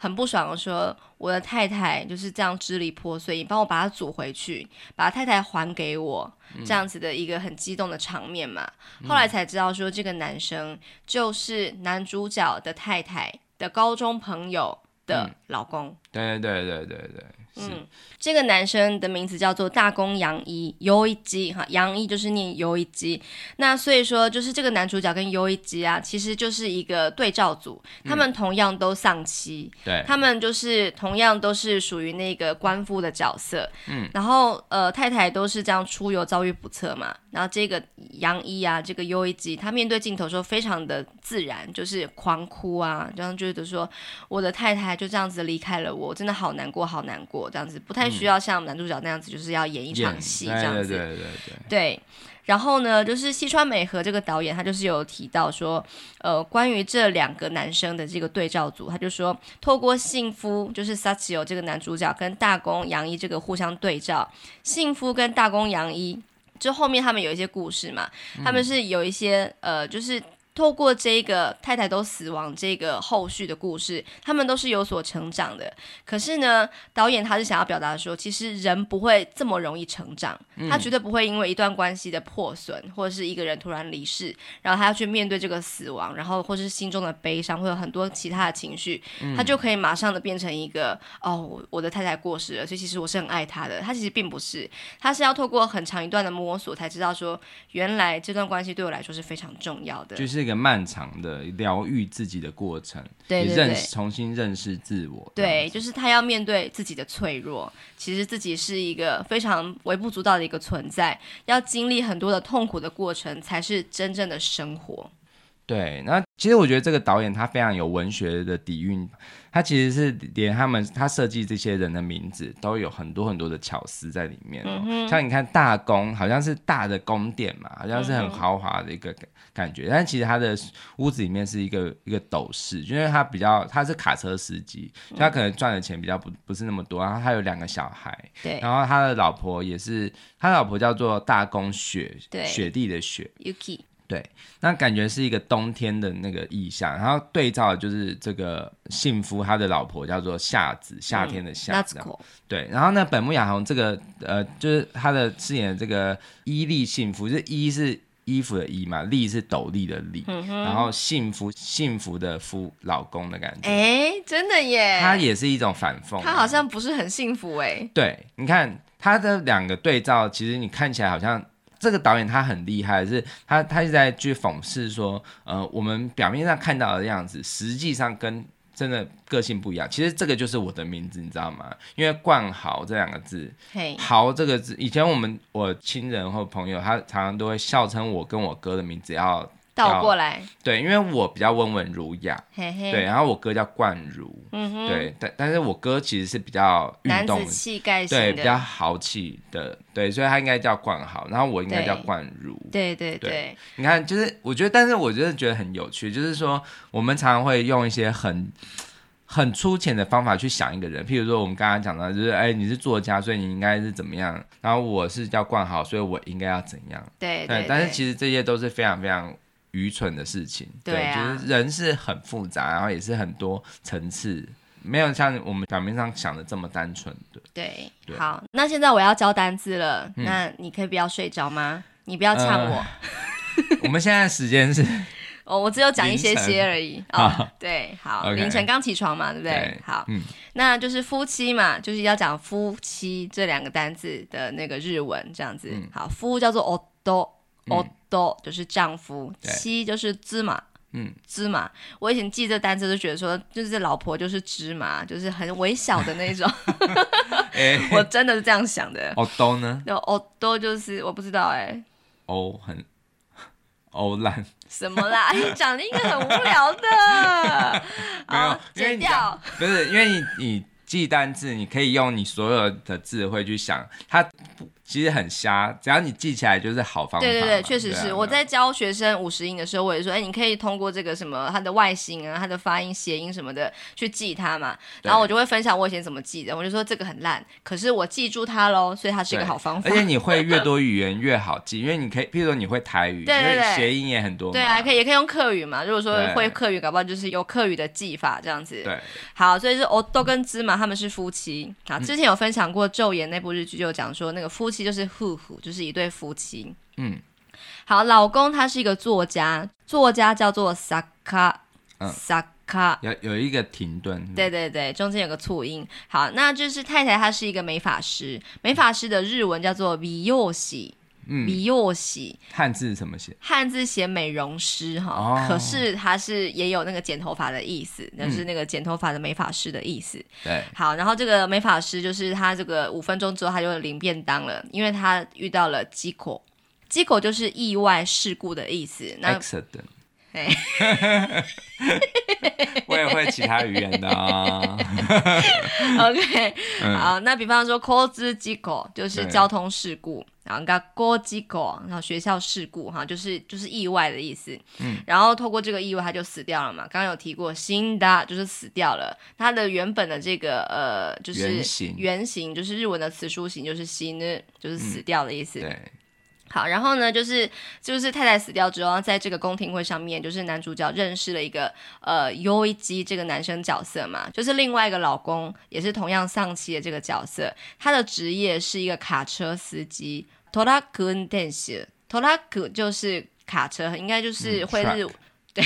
很不爽的说，我的太太就是这样支离破碎，你帮我把她组回去，把太太还给我，这样子的一个很激动的场面嘛。嗯、后来才知道说，这个男生就是男主角的太太的高中朋友的老公。对对对对对。嗯，这个男生的名字叫做大宫洋一，优一基哈，洋一就是念优一基。那所以说，就是这个男主角跟优一基啊，其实就是一个对照组，他们同样都丧妻，对、嗯，他们就是同样都是属于那个官夫的角色，嗯，然后呃太太都是这样出游遭遇不测嘛，然后这个洋一啊，这个优一基，他面对镜头说非常的自然，就是狂哭啊，然后觉得说我的太太就这样子离开了我，真的好难过，好难过。这样子不太需要像男主角那样子，就是要演一场戏这样子。对对对对对。对，然后呢，就是西川美和这个导演，他就是有提到说，呃，关于这两个男生的这个对照组，他就说，透过幸夫就是 Sachio 这个男主角跟大宫洋一这个互相对照，幸夫跟大宫洋一，就后面他们有一些故事嘛，他们是有一些呃，就是。透过这个太太都死亡这个后续的故事，他们都是有所成长的。可是呢，导演他是想要表达说，其实人不会这么容易成长，嗯、他绝对不会因为一段关系的破损，或者是一个人突然离世，然后他要去面对这个死亡，然后或是心中的悲伤，会有很多其他的情绪，嗯、他就可以马上的变成一个哦，我的太太过世了，所以其实我是很爱他的。他其实并不是，他是要透过很长一段的摸索，才知道说，原来这段关系对我来说是非常重要的。就是。是一个漫长的疗愈自己的过程，对对对，也认识重新认识自我。对，就是他要面对自己的脆弱，其实自己是一个非常微不足道的一个存在，要经历很多的痛苦的过程，才是真正的生活。对，那其实我觉得这个导演他非常有文学的底蕴，他其实是连他们他设计这些人的名字都有很多很多的巧思在里面哦。嗯、像你看大宫，好像是大的宫殿嘛，好像是很豪华的一个感觉，嗯、但其实他的屋子里面是一个一个斗室，因为他比较他是卡车司机，他可能赚的钱比较不不是那么多，然后他有两个小孩，对，然后他的老婆也是，他老婆叫做大宫雪，对，雪地的雪，Yuki。对，那感觉是一个冬天的那个意象，然后对照的就是这个幸福，他的老婆叫做夏子，夏天的夏。嗯、对，然后呢，本木雅弘这个呃，就是他的饰演的这个伊利幸福，就是伊是衣服的衣嘛，利是斗笠的利，嗯、然后幸福幸福的夫老公的感觉。哎，真的耶，他也是一种反讽，他好像不是很幸福哎。对，你看他的两个对照，其实你看起来好像。这个导演他很厉害，是他他一直在去讽刺说，呃，我们表面上看到的样子，实际上跟真的个性不一样。其实这个就是我的名字，你知道吗？因为冠豪这两个字，嘿豪这个字，以前我们我亲人或朋友，他常常都会笑称我跟我哥的名字要。倒过来，对，因为我比较温文儒雅，嘿嘿对，然后我哥叫冠儒，对，但但是我哥其实是比较运动气概型的，对，比较豪气的，对，所以他应该叫冠豪，然后我应该叫冠儒，对对对，对，你看，就是我觉得，但是我真的觉得很有趣，就是说我们常常会用一些很很粗浅的方法去想一个人，譬如说我们刚刚讲到，就是哎，你是作家，所以你应该是怎么样，然后我是叫冠豪，所以我应该要怎样，对对，对，对，但是其实这些都是非常非常。愚蠢的事情，对，就是人是很复杂，然后也是很多层次，没有像我们表面上想的这么单纯的。对，对好，那现在我要交单字了，嗯、那你可以不要睡着吗？你不要呛我。呃、我们现在时间是，哦，我只有讲一些些而已。啊哦，对，好凌晨刚起床嘛，对不对？对好，嗯，那就是夫妻嘛，就是要讲夫妻这两个单字的那个日文这样子。嗯、好，夫叫做おと。哦，多、嗯、就是丈夫，对妻就是芝麻，嗯，芝麻。我以前记这单词都觉得说，就是老婆就是芝麻，就是很微小的那种。欸 我真的是这样想的。哦，多呢？哦，多就是我不知道哎、欸。哦，很哦烂。什么啦？你 讲的应该很无聊的。没有，剪掉。不是，因为你你记单字，你可以用你所有的智慧去想它。其实很瞎，只要你记起来就是好方法。对对对，确实是。啊、我在教学生五十音的时候，我也说，哎，你可以通过这个什么它的外形啊、它的发音、谐音什么的去记它嘛。然后我就会分享我以前怎么记的，我就说这个很烂，可是我记住它喽，所以它是一个好方法。而且你会越多语言越好记，因为你可以，譬如说你会台语，对对对，谐音也很多。对啊，可以也可以用客语嘛。如果说会客语，搞不好就是有客语的记法这样子。对。好，所以是哦，都跟芝麻他们是夫妻。啊，之前有分享过《昼颜》那部日剧，就讲说那个夫妻就是夫妇。就是一对夫妻。嗯，好，老公他是一个作家，作家叫做萨卡，萨卡有有一个停顿，对对对，中间有个促音。好，那就是太太，她是一个美发师，美发师的日文叫做美容师，美容师，汉字怎么写？汉字写美容师哈，哦、可是他是也有那个剪头发的意思，那、就是那个剪头发的美发师的意思。对，好，然后这个美发师就是他这个五分钟之后他就领便当了，因为他遇到了事故，事故就是意外事故的意思。那 Accident。我也会其他语言的啊。OK，、嗯、好，那比方说交通事故就是交通事故，对然后学校事故，然后学校事故哈，就是就是意外的意思。嗯，然后透过这个意外，他就死掉了嘛。刚刚有提过，死んだ就是死掉了。它的原本的这个呃，就是原型，原型就是日文的词书形，就是死ぬ，就是死掉的意思。嗯、对。 好，然后呢，就是就是太太死掉之后，在这个宫廷会上面，就是男主角认识了一个呃优一基这个男生角色嘛，就是另外一个老公，也是同样丧妻的这个角色，他的职业是一个卡车司机，トラック运転手，トラック就是卡车，应该就是会日，嗯、对，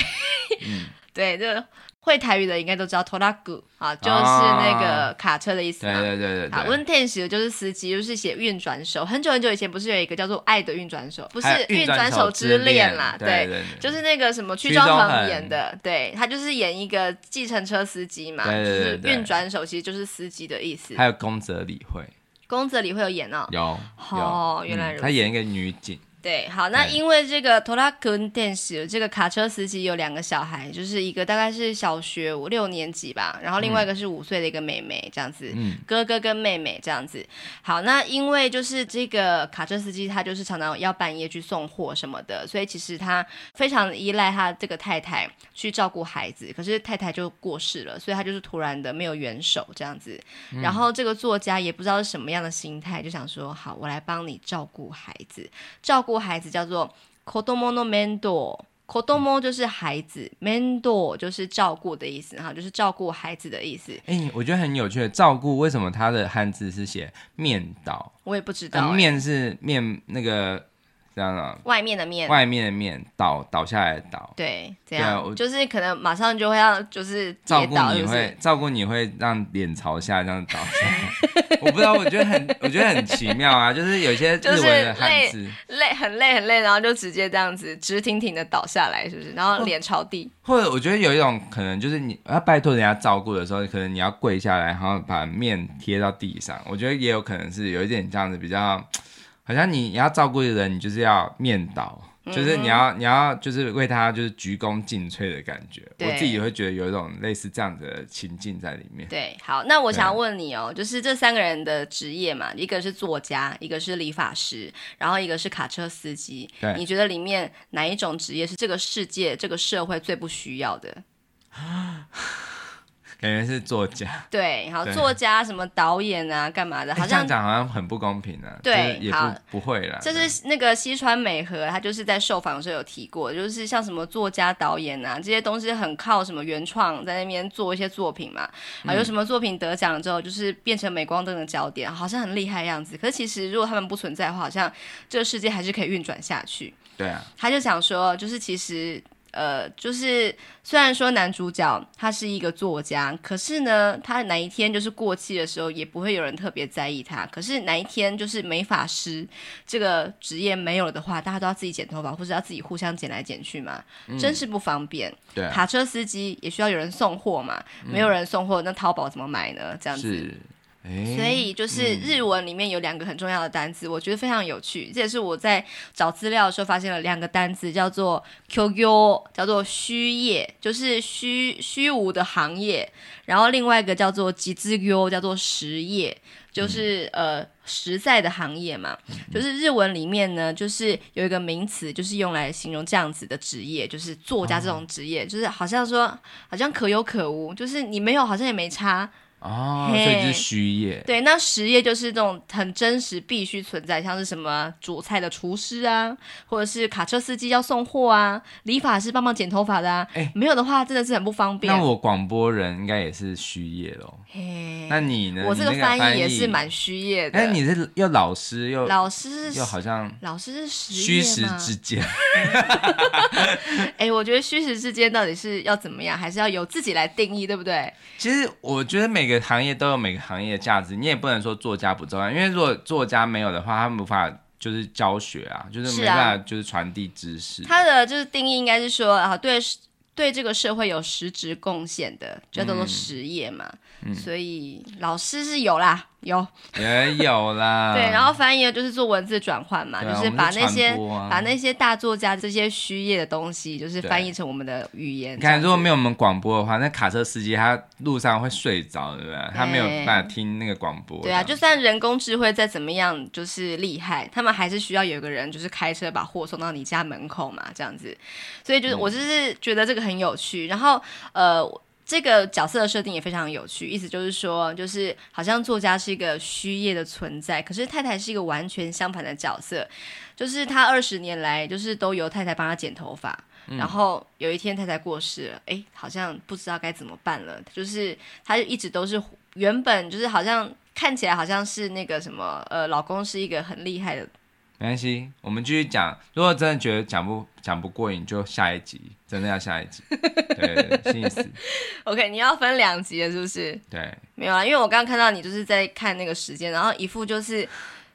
嗯、对，就。 会台语的应该都知道トラック啊，就是那个卡车的意思嘛。对对对对。好，运転手就是司机，就是写运转手。很久很久以前不是有一个叫做《爱的运转手》，不是《运转手之恋》啦？对，对，就是那个什么屈中恒演的，对，他就是演一个计程车司机嘛，对对对对，就是运转手其实就是司机的意思。还有宫泽理惠，宫泽理惠有演哦，有，哦，原来如此，他演一个女警。 对，好，那因为这个トラック运転手这个卡车司机有两个小孩，就是一个大概是小学五六年级吧，然后另外一个是五岁的一个妹妹，这样子，嗯，哥哥跟妹妹这样子。好，那因为就是这个卡车司机他就是常常要半夜去送货什么的，所以其实他非常依赖他这个太太去照顾孩子，可是太太就过世了，所以他就是突然的没有援手这样子。然后这个作家也不知道是什么样的心态，就想说好，我来帮你照顾孩子，照顾。 孩子叫做 kodomo no mendo。kodomo 就是孩子，，mendo 就是照顾的意思哈，就是照顾孩子的意思。哎、欸，我觉得很有趣的，照顾为什么它的汉字是写面倒？我也不知道、欸。面是面那个。这样啊，外面的面，外面的面倒倒下来的倒，对，这样。就是可能马上就会要就是照顾你会 照顾你会让脸朝下这样倒下。来，我不知道，我觉得很我觉得很奇妙啊，就是有些日文的汉字。累很累很累，然后就直接这样子直挺挺的倒下来，是不是？然后脸朝地，或者我觉得有一种可能就是你要拜托人家照顾的时候，可能你要跪下来，然后把面贴到地上，我觉得也有可能是有一点这样子比较。好像你你要照顾一个人，你就是要面导，嗯、就是你要你要就是为他就是鞠躬尽瘁的感觉。我自己也会觉得有一种类似这样的情境在里面。对，好，那我想要问你哦，就是这三个人的职业嘛，一个是作家，一个是理发师，然后一个是卡车司机。对，你觉得里面哪一种职业是这个世界这个社会最不需要的？感觉是作家，对，好，作家什么导演啊，干嘛的？好像讲好像很不公平啊。对，也不不会啦。这是那个西川美和，他就是在受访的时候有提过，就是像什么作家、导演啊这些东西，很靠什么原创在那边做一些作品嘛。啊，有什么作品得奖了之后，就是变成镁光灯的焦点，好像很厉害的样子。可是其实如果他们不存在的话，好像这个世界还是可以运转下去。对啊。他就想说，就是其实。呃，就是虽然说男主角他是一个作家，可是呢，他哪一天就是过气的时候，也不会有人特别在意他。可是哪一天就是美发师这个职业没有了的话，大家都要自己剪头发，或者要自己互相剪来剪去嘛，嗯、真是不方便。对、啊，卡车司机也需要有人送货嘛，没有人送货，那淘宝怎么买呢？这样子。所以就是日文里面有两个很重要的单词，嗯、我觉得非常有趣。这也是我在找资料的时候发现了两个单词，叫做 “kyogyo”，叫做虚业，就是虚虚无的行业。然后另外一个叫做 “jitsugyo”，叫做实业，就是、嗯、呃实在的行业嘛。嗯、就是日文里面呢，就是有一个名词，就是用来形容这样子的职业，就是作家这种职业，哦、就是好像说好像可有可无，就是你没有好像也没差。哦，所以就是虚业。对，那实业就是这种很真实、必须存在，像是什么煮菜的厨师啊，或者是卡车司机要送货啊，理发师帮忙剪头发的啊。哎，没有的话真的是很不方便。那我广播人应该也是虚业喽。嘿，那你呢？我这个翻译也是蛮虚业的。哎，你是又老师又老师又好像老师是实虚实之间。哎，我觉得虚实之间到底是要怎么样，还是要由自己来定义，对不对？其实我觉得每。每个行业都有每个行业的价值，你也不能说作家不重要，因为如果作家没有的话，他们无法就是教学啊，就是没办法就是传递知识。他的就是定义应该是说啊，对对这个社会有实质贡献的，叫做实业嘛。嗯、所以老师是有啦。有也有啦，对，然后翻译就是做文字转换嘛，就是把那些把那些大作家这些虚业的东西，就是翻译成我们的语言。你看，如果没有我们广播的话，那卡车司机他路上会睡着，对不对？他没有办法听那个广播。对啊，就算人工智慧再怎么样就是厉害，他们还是需要有一个人就是开车把货送到你家门口嘛，这样子。所以就是我就是觉得这个很有趣，然后呃。这个角色的设定也非常有趣，意思就是说，就是好像作家是一个虚业的存在，可是太太是一个完全相反的角色，就是他二十年来就是都由太太帮他剪头发，嗯、然后有一天太太过世了，哎，好像不知道该怎么办了，就是他就一直都是原本就是好像看起来好像是那个什么呃，老公是一个很厉害的。没关系，我们继续讲。如果真的觉得讲不讲不过瘾，就下一集，真的要下一集。对，心意思。OK，你要分两集了，是不是？对，没有啊，因为我刚刚看到你就是在看那个时间，然后一副就是。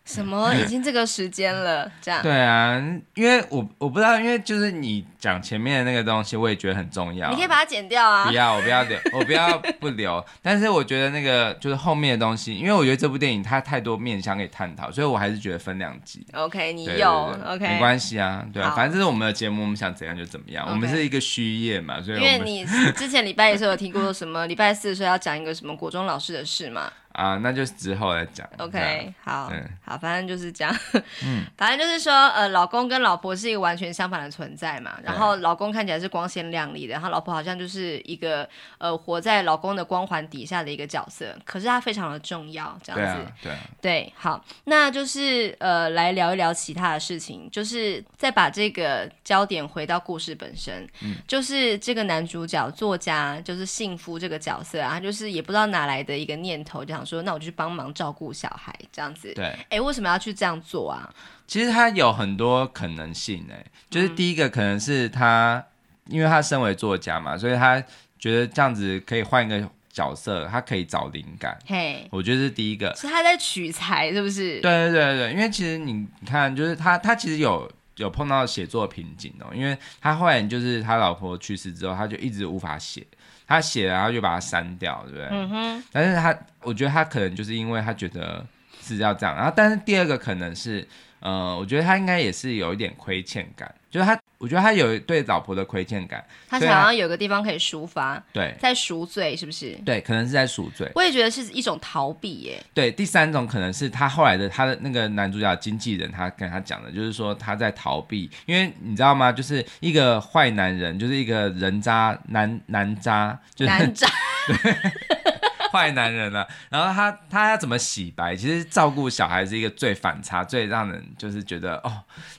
什么？已经这个时间了，这样。对啊，因为我我不知道，因为就是你讲前面的那个东西，我也觉得很重要。你可以把它剪掉啊。不要，我不要留，我不要不留。但是我觉得那个就是后面的东西，因为我觉得这部电影它太多面向可以探讨，所以我还是觉得分两集。OK，你有 OK，没关系啊，对啊，反正这是我们的节目，我们想怎样就怎么样。我们是一个虚业嘛，所以因为你之前礼拜一的时候有听过什么？礼拜四的时候要讲一个什么国中老师的事嘛？啊，那就之后再讲。OK，好，对好，反正就是这样。嗯，反正就是说，呃，老公跟老婆是一个完全相反的存在嘛。然后老公看起来是光鲜亮丽的，然后老婆好像就是一个呃活在老公的光环底下的一个角色。可是她非常的重要，这样子。对啊，对啊。对，好，那就是呃来聊一聊其他的事情，就是再把这个焦点回到故事本身。嗯，就是这个男主角作家就是幸福这个角色啊，就是也不知道哪来的一个念头，这样。说，那我就去帮忙照顾小孩，这样子。对，哎，为什么要去这样做啊？其实他有很多可能性，哎，就是第一个可能是他，嗯、因为他身为作家嘛，所以他觉得这样子可以换一个角色，他可以找灵感。嘿，我觉得是第一个。是他在取材，是不是？对对对对，因为其实你看，就是他他其实有有碰到写作瓶颈哦，因为他后来就是他老婆去世之后，他就一直无法写。他写了，然后就把它删掉，对不对？嗯哼。但是他，我觉得他可能就是因为他觉得是要这样。然后，但是第二个可能是，呃，我觉得他应该也是有一点亏欠感，就是他。我觉得他有对老婆的亏欠感，他想要有个地方可以抒发，对，在赎罪是不是？对，可能是在赎罪。我也觉得是一种逃避耶。对，第三种可能是他后来的他的那个男主角经纪人，他跟他讲的，就是说他在逃避，因为你知道吗？就是一个坏男人，就是一个人渣男男渣，就是男渣。对坏男人了、啊，然后他他要怎么洗白？其实照顾小孩是一个最反差、最让人就是觉得哦，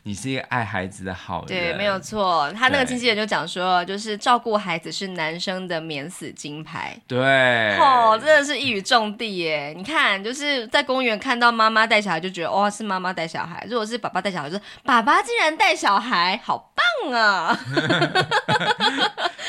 你是一个爱孩子的好人。对，没有错。他那个经纪人就讲说，就是照顾孩子是男生的免死金牌。对，哦，真的是一语中的耶！你看，就是在公园看到妈妈带小孩，就觉得哦，是妈妈带小孩；如果是爸爸带小孩，就说爸爸竟然带小孩，好棒啊！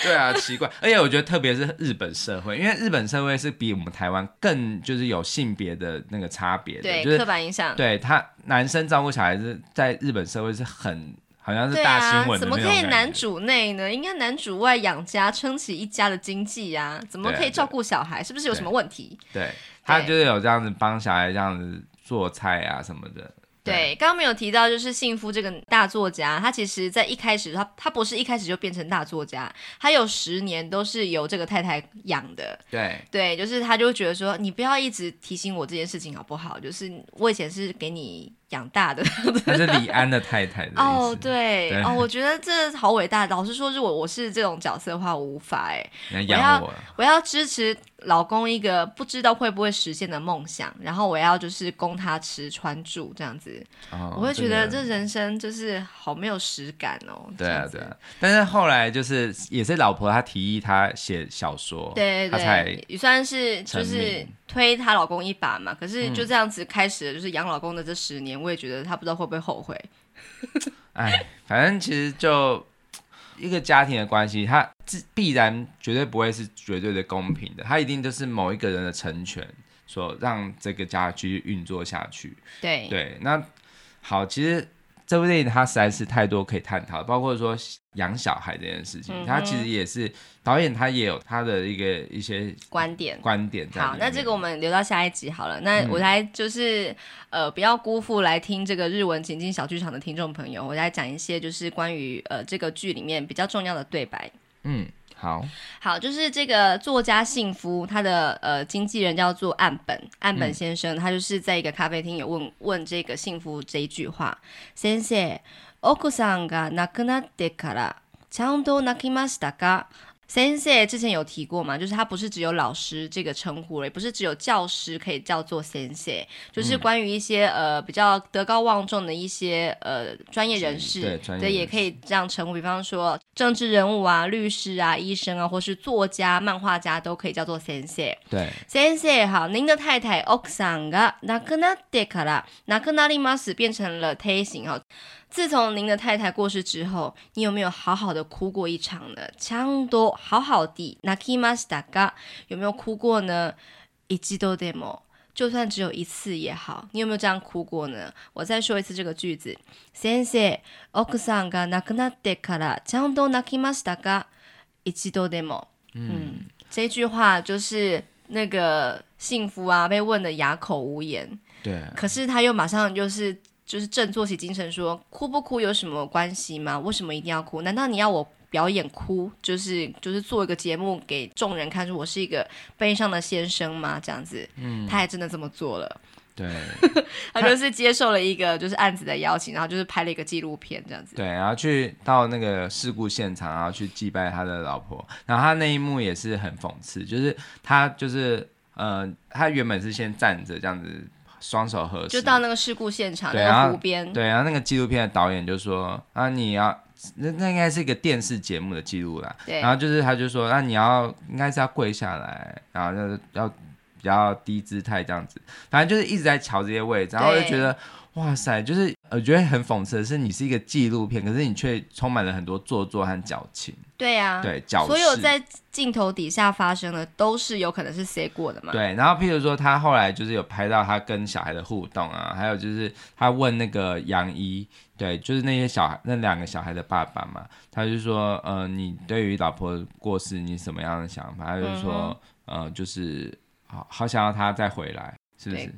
对啊，奇怪。而且我觉得，特别是日本社会，因为日本社会是比我们台湾更就是有性别的那个差别的，对，就是刻板印象。对他男生照顾小孩子，在日本社会是很好像是大新闻啊，怎么可以男主内呢？应该男主外养家，撑起一家的经济呀？怎么可以照顾小孩？是不是有什么问题？对，他就是有这样子帮小孩这样子做菜啊什么的。对，刚刚没有提到，就是幸福这个大作家，他其实在一开始，他他不是一开始就变成大作家，他有十年都是由这个太太养的。对对，就是他就觉得说，你不要一直提醒我这件事情好不好？就是我以前是给你。养大的，他是李安的太太的哦，对，对哦，我觉得这好伟大。老实说，如果我是这种角色的话，我无法哎，我要我要支持老公一个不知道会不会实现的梦想，然后我要就是供他吃穿住这样子，哦、我会觉得这人生就是好没有实感哦。对啊，对啊。但是后来就是也是老婆她提议他写小说，对对对，他才也算是就是。推她老公一把嘛，可是就这样子开始了，就是养老公的这十年，嗯、我也觉得她不知道会不会后悔。哎，反正其实就一个家庭的关系，它必然绝对不会是绝对的公平的，它一定都是某一个人的成全，所让这个家继续运作下去。对对，那好，其实。这部电影它实在是太多可以探讨，包括说养小孩这件事情，它、其实也是导演他也有他的一个一些观点观点。好，那这个我们留到下一集好了。那我来就是、嗯、呃，不要辜负来听这个日文情境小剧场的听众朋友，我来讲一些就是关于呃这个剧里面比较重要的对白。嗯。好好，就是这个作家幸夫，他的呃经纪人叫做岸本岸本先生，嗯、他就是在一个咖啡厅有问问这个幸夫这一句话：先生，奥克桑が亡くなってからちゃんと泣きましたか？ 先生之前有提过嘛，就是他不是只有老师这个称呼了，也不是只有教师可以叫做先生，就是关于一些、嗯、呃比较德高望重的一些呃专业人士，对，专业人士，对，也可以这样称呼。比方说政治人物啊、律师啊、医生啊，或是作家、漫画家都可以叫做先生。对，先生好，您的太太奥桑が亡くなってから亡くなります变成了梯形哈。 自从您的太太过世之后，你有没有好好的哭过一场呢？ちゃんと好好的泣きましたか？有没有哭过呢？一度でも，就算只有一次也好，你有没有这样哭过呢？我再说一次这个句子：先生、奥さんが亡くなってからちゃんと泣きましたか？一度でも。嗯，这句话就是那个幸福啊，被问得哑口无言。对，可是他又马上就是。 就是振作起精神说，哭不哭有什么关系吗？为什么一定要哭？难道你要我表演哭，就是就是做一个节目给众人看，说我是一个悲伤的先生吗？这样子，嗯，他还真的这么做了。对，他就是接受了一个就是案子的邀请，然后就是拍了一个纪录片这样子。对，然后去到那个事故现场，然后去祭拜他的老婆。然后他那一幕也是很讽刺，就是他就是呃，他原本是先站着这样子。双手合十，就到那个事故现场那个湖边。对，然后那个纪录片的导演就说：“啊，你要那那应该是一个电视节目的记录啦。”对。然后就是他就说：“那、啊、你要应该是要跪下来，然后就是要比较低姿态这样子。反正就是一直在瞧这些位置，然后就觉得哇塞，就是我觉得很讽刺的是，你是一个纪录片，可是你却充满了很多做作和矫情。”对呀、啊，对，所有在镜头底下发生的都是有可能是 say 过的嘛。对，然后譬如说他后来就是有拍到他跟小孩的互动啊，还有就是他问那个杨一，对，就是那些小孩那两个小孩的爸爸嘛，他就说，呃，你对于老婆过世你什么样的想法？他就说，嗯、呃，就是好好想要他再回来，是不是？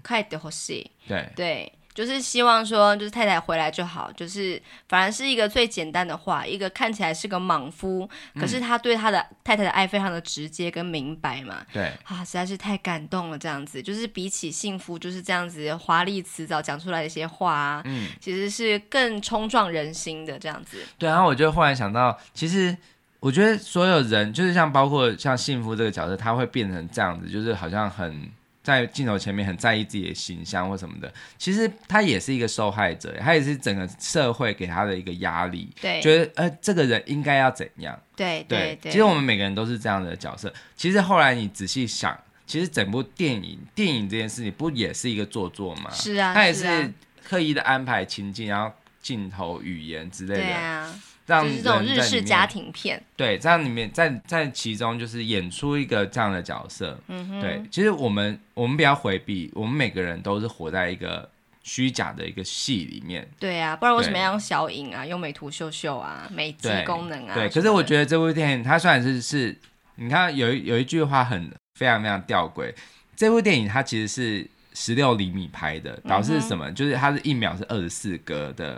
对对。就是希望说，就是太太回来就好。就是反而是一个最简单的话，一个看起来是个莽夫，可是他对他的太太的爱非常的直接跟明白嘛。对啊，实在是太感动了。这样子，就是比起幸福就是这样子华丽辞藻讲出来的一些话啊，嗯，其实是更冲撞人心的这样子。对，然后我就忽然想到，其实我觉得所有人，就是像包括像幸福这个角色，他会变成这样子，就是好像很。在镜头前面很在意自己的形象或什么的，其实他也是一个受害者，他也是整个社会给他的一个压力，对，觉得呃这个人应该要怎样，对对对，其实我们每个人都是这样的角色。其实后来你仔细想，其实整部电影，电影这件事情不也是一个做作吗？是啊，他也是刻意的安排情境，然后镜头语言之类的。对啊。就是这种日式家庭片，对，这样里面在在其中就是演出一个这样的角色，嗯哼，对，其实我们我们不要回避，我们每个人都是活在一个虚假的一个戏里面，对啊，不然为什么要用小影啊，用美图秀秀啊，美肌功能啊？对，对，可是我觉得这部电影它虽然是是，你看有有一句话很非常非常吊诡，这部电影它其实是十六厘米拍的，导致什么？嗯、就是它是一秒是二十四格的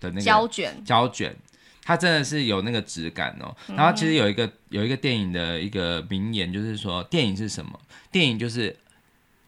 的那个胶卷。胶卷。它真的是有那个质感哦，然后其实有一个有一个电影的一个名言，就是说电影是什么？电影就是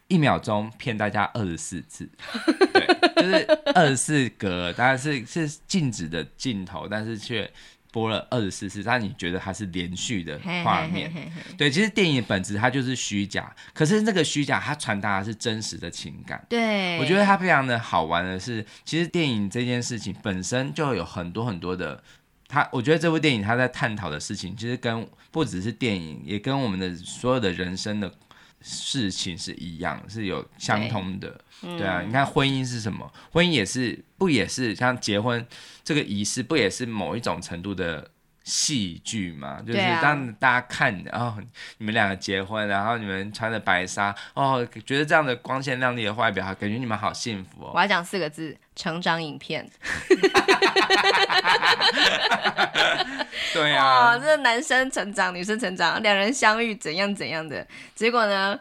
一秒钟骗大家二十四次，对，就是二十四格，当然是是静止的镜头，但是却播了二十四次，让你觉得它是连续的画面。对，其实电影本质它就是虚假，可是那个虚假它传达的是真实的情感。对，我觉得它非常的好玩的是，其实电影这件事情本身就有很多很多的。他，我觉得这部电影他在探讨的事情，其实跟不只是电影，也跟我们的所有的人生的事情是一样，是有相通的。对，对啊，你看婚姻是什么？婚姻也是，不也是像结婚这个仪式，不也是某一种程度的？戏剧嘛，就是让大家看，然后、啊哦、你们两个结婚，然后你们穿着白纱，哦，觉得这样的光鲜亮丽的外表，感觉你们好幸福哦。我要讲四个字：成长影片。对啊，哦，这个男生成长，女生成长，两人相遇怎样怎样的，结果呢？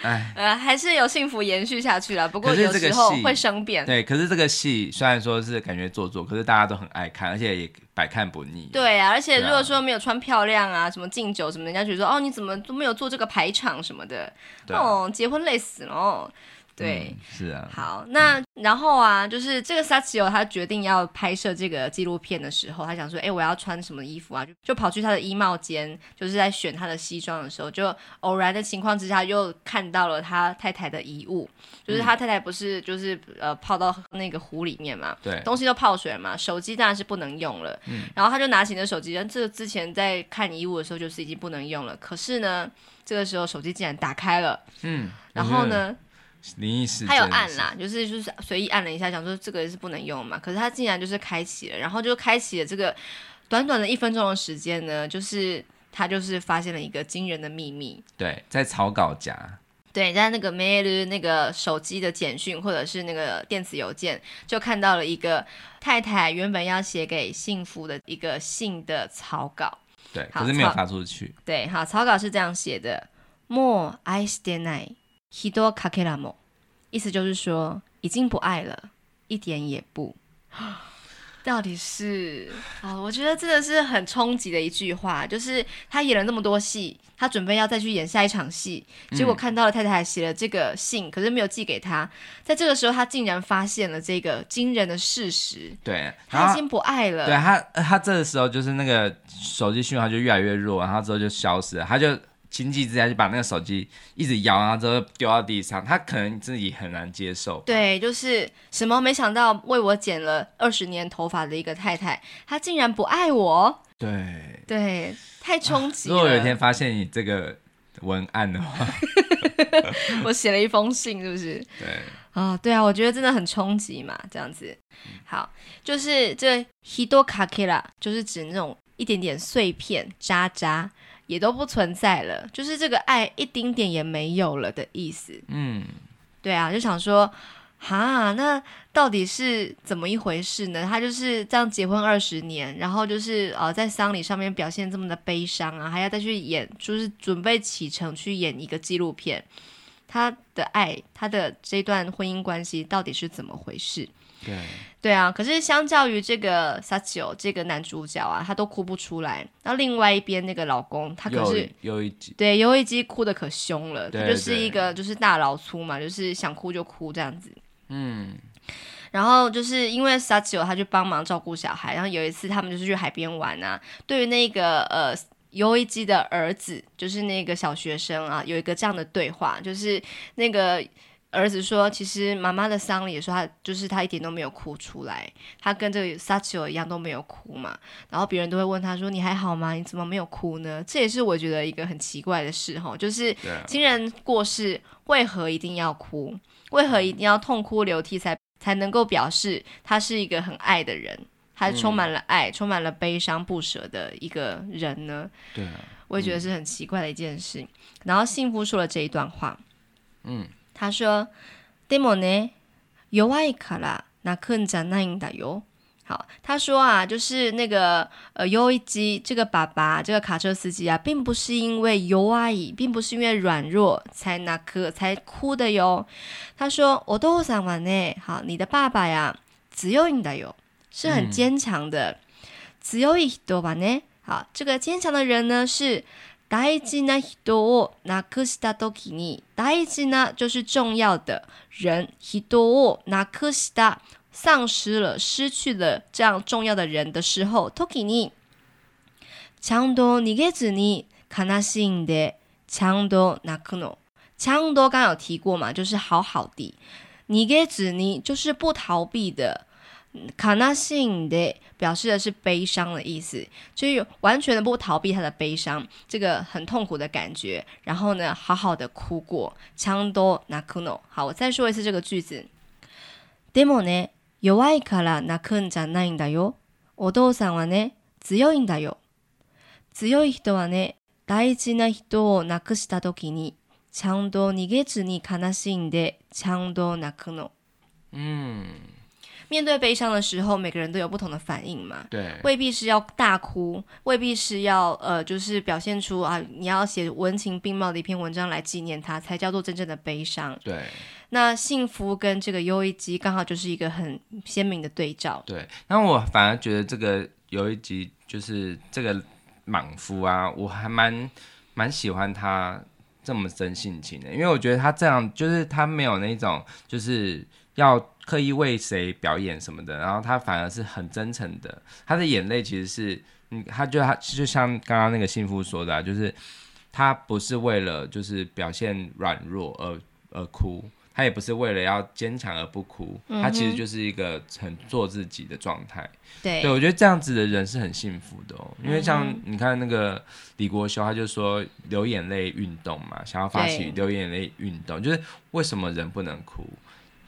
呃，还是有幸福延续下去了。不过有时候会生变。对，可是这个戏虽然说是感觉做作，可是大家都很爱看，而且也。百看不腻。对啊，而且如果说没有穿漂亮啊，啊什么敬酒什么，人家觉得说哦，你怎么都没有做这个排场什么的，啊、哦，结婚累死了。对，嗯、是啊。好，那然后啊，就是这个萨奇欧他决定要拍摄这个纪录片的时候，他想说，哎，我要穿什么衣服啊？就就跑去他的衣帽间，就是在选他的西装的时候，就偶然的情况之下，又看到了他太太的遗物，就是他太太不是就是呃泡到那个湖里面嘛，对，东西都泡水了嘛，手机当然是不能用了。嗯，然后他就拿起那手机，但这个之前在看遗物的时候就是已经不能用了。可是呢，这个时候手机竟然打开了，嗯，然后呢？灵异事件，他有按啦，就是就是随意按了一下，想说这个是不能用嘛。可是他竟然就是开启了，然后就开启了这个短短的一分钟的时间呢，就是他就是发现了一个惊人的秘密。对，在草稿夹，对，在那个 mail 那个手机的简讯或者是那个电子邮件，就看到了一个太太原本要写给幸福的一个信的草稿。对，可是没有发出去。对，好，草稿是这样写的：もう爱してない。 人かけらも，意思就是说已经不爱了，一点也不。到底是啊、哦？我觉得真的是很冲击的一句话，就是他演了那么多戏，他准备要再去演下一场戏，结果看到了太太写了这个信，嗯、可是没有寄给他。在这个时候，他竟然发现了这个惊人的事实。对，他已经不爱了。对他，他这个时候就是那个手机讯号就越来越弱，然后之后就消失了，他就。 情急之下就把那个手机一直摇，然后之后丢到地上，他可能自己很难接受。对，就是什么没想到为我剪了二十年头发的一个太太，她竟然不爱我。对对，太冲击了。如果有一天发现你这个文案的话，我写了一封信，是不是？对啊、哦，对啊，我觉得真的很冲击嘛，这样子。好，就是这ひとかけら，就是指那种一点点碎片渣渣。 也都不存在了，就是这个爱一丁点也没有了的意思。嗯，对啊，就想说，哈，那到底是怎么一回事呢？他就是这样结婚二十年，然后就是呃，在丧礼上面表现这么的悲伤啊，还要再去演，就是准备启程去演一个纪录片，他的爱，他的这段婚姻关系到底是怎么回事？对对啊，可是相较于这个萨奇欧这个男主角啊，他都哭不出来。然后另外一边那个老公，他可是有一集对有一集哭的可凶了，他就是一个就是大老粗嘛，就是想哭就哭这样子。嗯，然后就是因为萨奇欧他去帮忙照顾小孩，然后有一次他们就是去海边玩啊，对于那个呃有一集的儿子，就是那个小学生啊，有一个这样的对话，就是那个。儿子说：“其实妈妈的丧礼，说他就是他一点都没有哭出来，他跟这个萨奇欧一样都没有哭嘛。然后别人都会问他说：‘你还好吗？你怎么没有哭呢？’这也是我觉得一个很奇怪的事哈，就是亲人过世，为何一定要哭？为何一定要痛哭流涕才才能够表示他是一个很爱的人，他充满了爱，充满了悲伤不舍的一个人呢？对，我也觉得是很奇怪的一件事。然后幸福说了这一段话，嗯。”他说：“でもね、弱いから泣くんじゃないんだよ。”好，他说啊，就是那个呃，优一基这个爸爸，这个卡车司机啊，并不是因为弱い，并不是因为软弱才泣く才哭的哟。他说：“お父さんはね，好，你的爸爸呀，强いんだよ，是很坚强的。强い人はね，好，这个坚强的人呢是。” 大事な人を亡くした时に，大事な就是重要的人，人を亡くした丧失了、失去了这样重要的人的时候，时にちゃんと逃げずに悲しんでちゃんと泣くの。ちゃんと刚有提过嘛，就是好好的。逃げずに就是不逃避的。悲しんで表示的是悲伤的意思，就是完全的不逃避他的悲伤，这个很痛苦的感觉。然后呢，好好的哭过。ちゃんと泣くの。好，我再说一次这个句子。でもね、弱いから泣くんじゃないんだよ。お父さんはね、强いんだよ。强い人はね、大事な人を亡くした时に、ちゃんと逃げずに悲しんで、ちゃんと泣くの。嗯。 面对悲伤的时候，每个人都有不同的反应嘛。对，未必是要大哭，未必是要呃，就是表现出啊，你要写文情并茂的一篇文章来纪念他，才叫做真正的悲伤。对，那幸福跟这个忧一集刚好就是一个很鲜明的对照。对，那我反而觉得这个忧一集就是这个莽夫啊，我还蛮蛮喜欢他这么真性情的，因为我觉得他这样就是他没有那种就是要刻意为谁表演什么的，然后他反而是很真诚的，他的眼泪其实是，嗯，他就他就像刚刚那个幸福说的啊，就是他不是为了就是表现软弱而而哭。他也不是为了要坚强而不哭，嗯，他其实就是一个很做自己的状态。对，对我觉得这样子的人是很幸福的哦。因为像你看那个李国修，他就说流眼泪运动嘛，想要发起流眼泪运动，就是为什么人不能哭？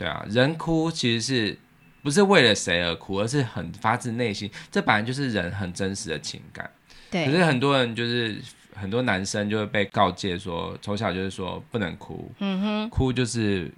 对啊，人哭其实是不是为了谁而哭，而是很发自内心，这本来就是人很真实的情感。对，可是很多人就是。很多男生就会被告诫说，从小就是说不能哭，嗯哼，哭就是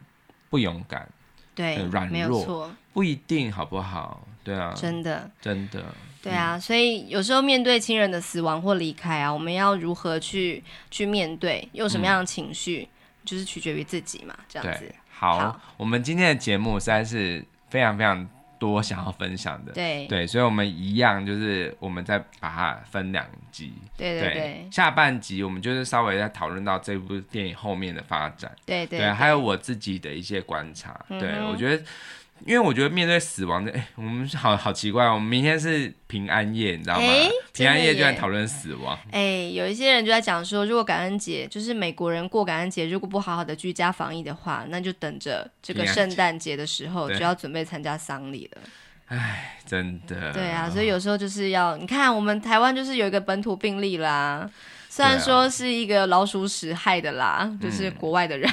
不勇敢，对，软弱，不一定好不好？对啊，真的，真的，对啊，嗯，所以有时候面对亲人的死亡或离开啊，我们要如何去去面对，用什么样的情绪，嗯，就是取决于自己嘛，这样子。好，好，我们今天的节目实在是非常非常。多想要分享的，对。对，所以，我们一样就是，我们再把它分两集，对对对，下半集我们就是稍微再讨论到这部电影后面的发展，对对，对，还有我自己的一些观察，嗯、对我觉得。因为我觉得面对死亡的，哎，我们好好奇怪哦。我们明天是平安夜，你知道吗？平安夜就在讨论死亡。哎，有一些人就在讲说，如果感恩节就是美国人过感恩节，如果不好好的居家防疫的话，那就等着这个圣诞节的时候就要准备参加丧礼了。哎，真的。对啊，所以有时候就是要你看，我们台湾就是有一个本土病例啦，虽然说是一个老鼠屎害的啦，啊、就是国外的人。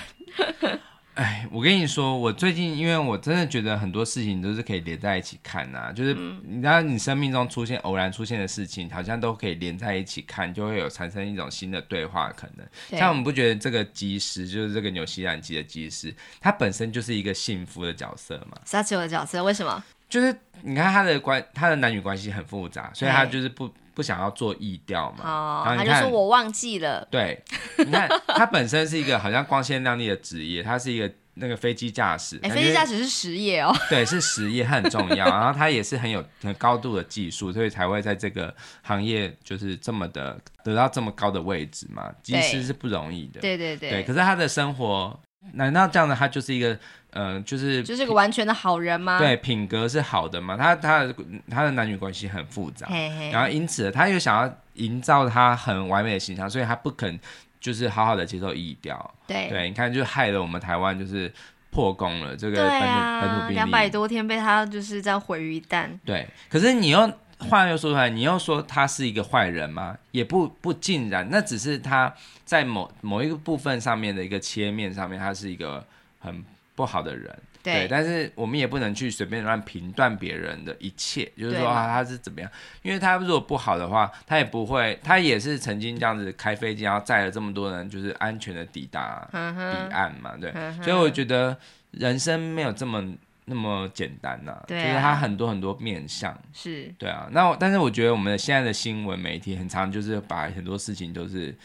嗯哎，我跟你说，我最近因为我真的觉得很多事情都是可以连在一起看呐、啊，就是你知道你生命中出现偶然出现的事情，好像都可以连在一起看，就会有产生一种新的对话可能。像我们不觉得这个机师，就是这个纽西兰籍的机师，他本身就是一个幸福的角色嘛？撒切尔的角色为什么？就是你看他的关，他的男女关系很复杂，所以他就是不。不想要做意调嘛？哦，然后他就说我忘记了。对，你看他本身是一个好像光鲜亮丽的职业，他是一个那个飞机驾驶。哎、欸，飞机驾驶是实业哦。对，是实业，他很重要。然后他也是很有很高度的技术，所以才会在这个行业就是这么的得到这么高的位置嘛。机师是不容易的。对对对，对。可是他的生活，难道这样的他就是一个？嗯、呃，就是就是个完全的好人吗？对，品格是好的嘛。他他的他的男女关系很复杂嘿嘿，然后因此他又想要营造他很完美的形象，所以他不肯就是好好的接受疫调。对对，你看就害了我们台湾就是破功了。这个本土对、啊、本土病两百多天被他就是这样毁于一旦。对，可是你又话又说出来，你又说他是一个坏人吗？也不不尽然，那只是他在某某一个部分上面的一个切面上面，他是一个很。不好的人对，对，但是我们也不能去随便乱评断别人的一切，就是说啊，他是怎么样？因为他如果不好的话，他也不会，他也是曾经这样子开飞机，然后载了这么多人，就是安全的抵达彼岸嘛，对。所以我觉得人生没有这么那么简单呐、啊，就是他很多很多面向，是对啊。那但是我觉得我们的现在的新闻媒体很常就是把很多事情都是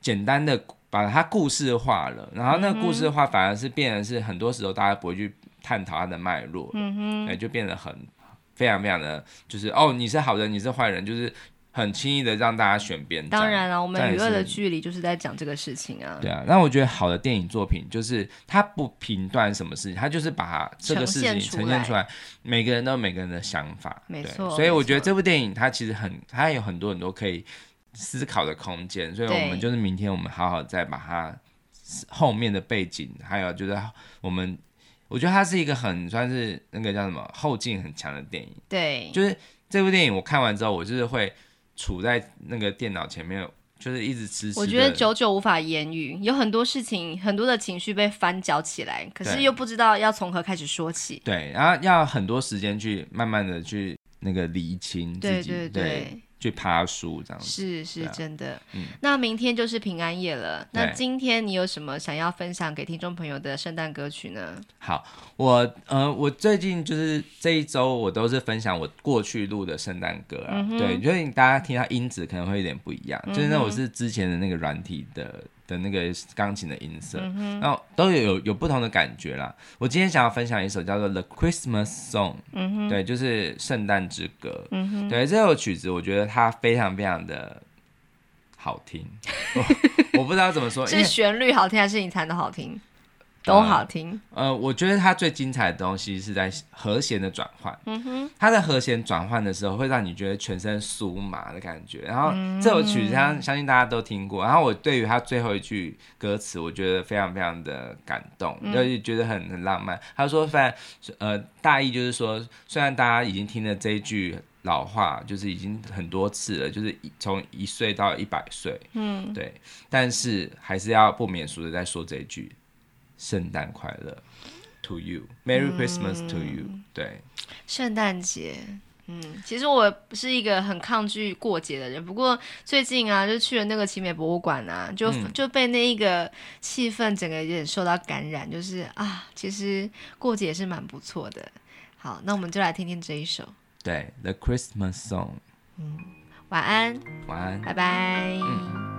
简单的。把它故事化了，然后那个故事化反而是变成是很多时候大家不会去探讨它的脉络，嗯哼，哎，就变得很非常非常的，就是哦，你是好人，你是坏人，就是很轻易的让大家选边站。当然了、啊，我们娱乐的距离就是在讲这个事情啊。对啊，那我觉得好的电影作品就是它不评断什么事情，它就是把这个事情呈现出来，呈现出来，每个人都有每个人的想法，没错。所以我觉得这部电影它其实很，它有很多很多可以。思考的空间，所以我们就是明天我们好好再把它后面的背景，还有就是我们，我觉得它是一个很算是那个叫什么后劲很强的电影。对，就是这部电影我看完之后，我就是会处在那个电脑前面，就是一直吃。我觉得久久无法言语，有很多事情，很多的情绪被翻搅起来，可是又不知道要从何开始说起。对，然后要很多时间去慢慢的去那个理清自己。对对对。对去爬树这样子是是真的，嗯。那明天就是平安夜了。那今天你有什么想要分享给听众朋友的圣诞歌曲呢？好，我呃，我最近就是这一周，我都是分享我过去录的圣诞歌啊。嗯、对，所以大家听到音质可能会有点不一样。嗯、就是那我是之前的那个软体的。的那个钢琴的音色，嗯、然后都有有有不同的感觉啦。我今天想要分享一首叫做《The Christmas Song》，嗯，对，就是圣诞之歌。嗯，对，这首曲子我觉得它非常非常的好听，我，我不知道怎么说，是旋律好听还是你弹的好听？都好听。呃，我觉得它最精彩的东西是在和弦的转换。嗯哼，它的和弦转换的时候，会让你觉得全身酥麻的感觉。然后这首曲子相相信大家都听过。然后我对于它最后一句歌词，我觉得非常非常的感动，就是觉得很很浪漫。他说，虽然呃大意就是说，虽然大家已经听了这一句老话，就是已经很多次了，就是从一岁到一百岁，嗯，对，但是还是要不免俗的再说这一句。圣诞快乐，to you，Merry Christmas to you、嗯。对，圣诞节，嗯，其实我是一个很抗拒过节的人，不过最近啊，就去了那个奇美博物馆啊，就、嗯、就被那一个气氛整个有点受到感染，就是啊，其实过节也是蛮不错的。好，那我们就来听听这一首，对，The Christmas Song。嗯，晚安，晚安，拜拜。嗯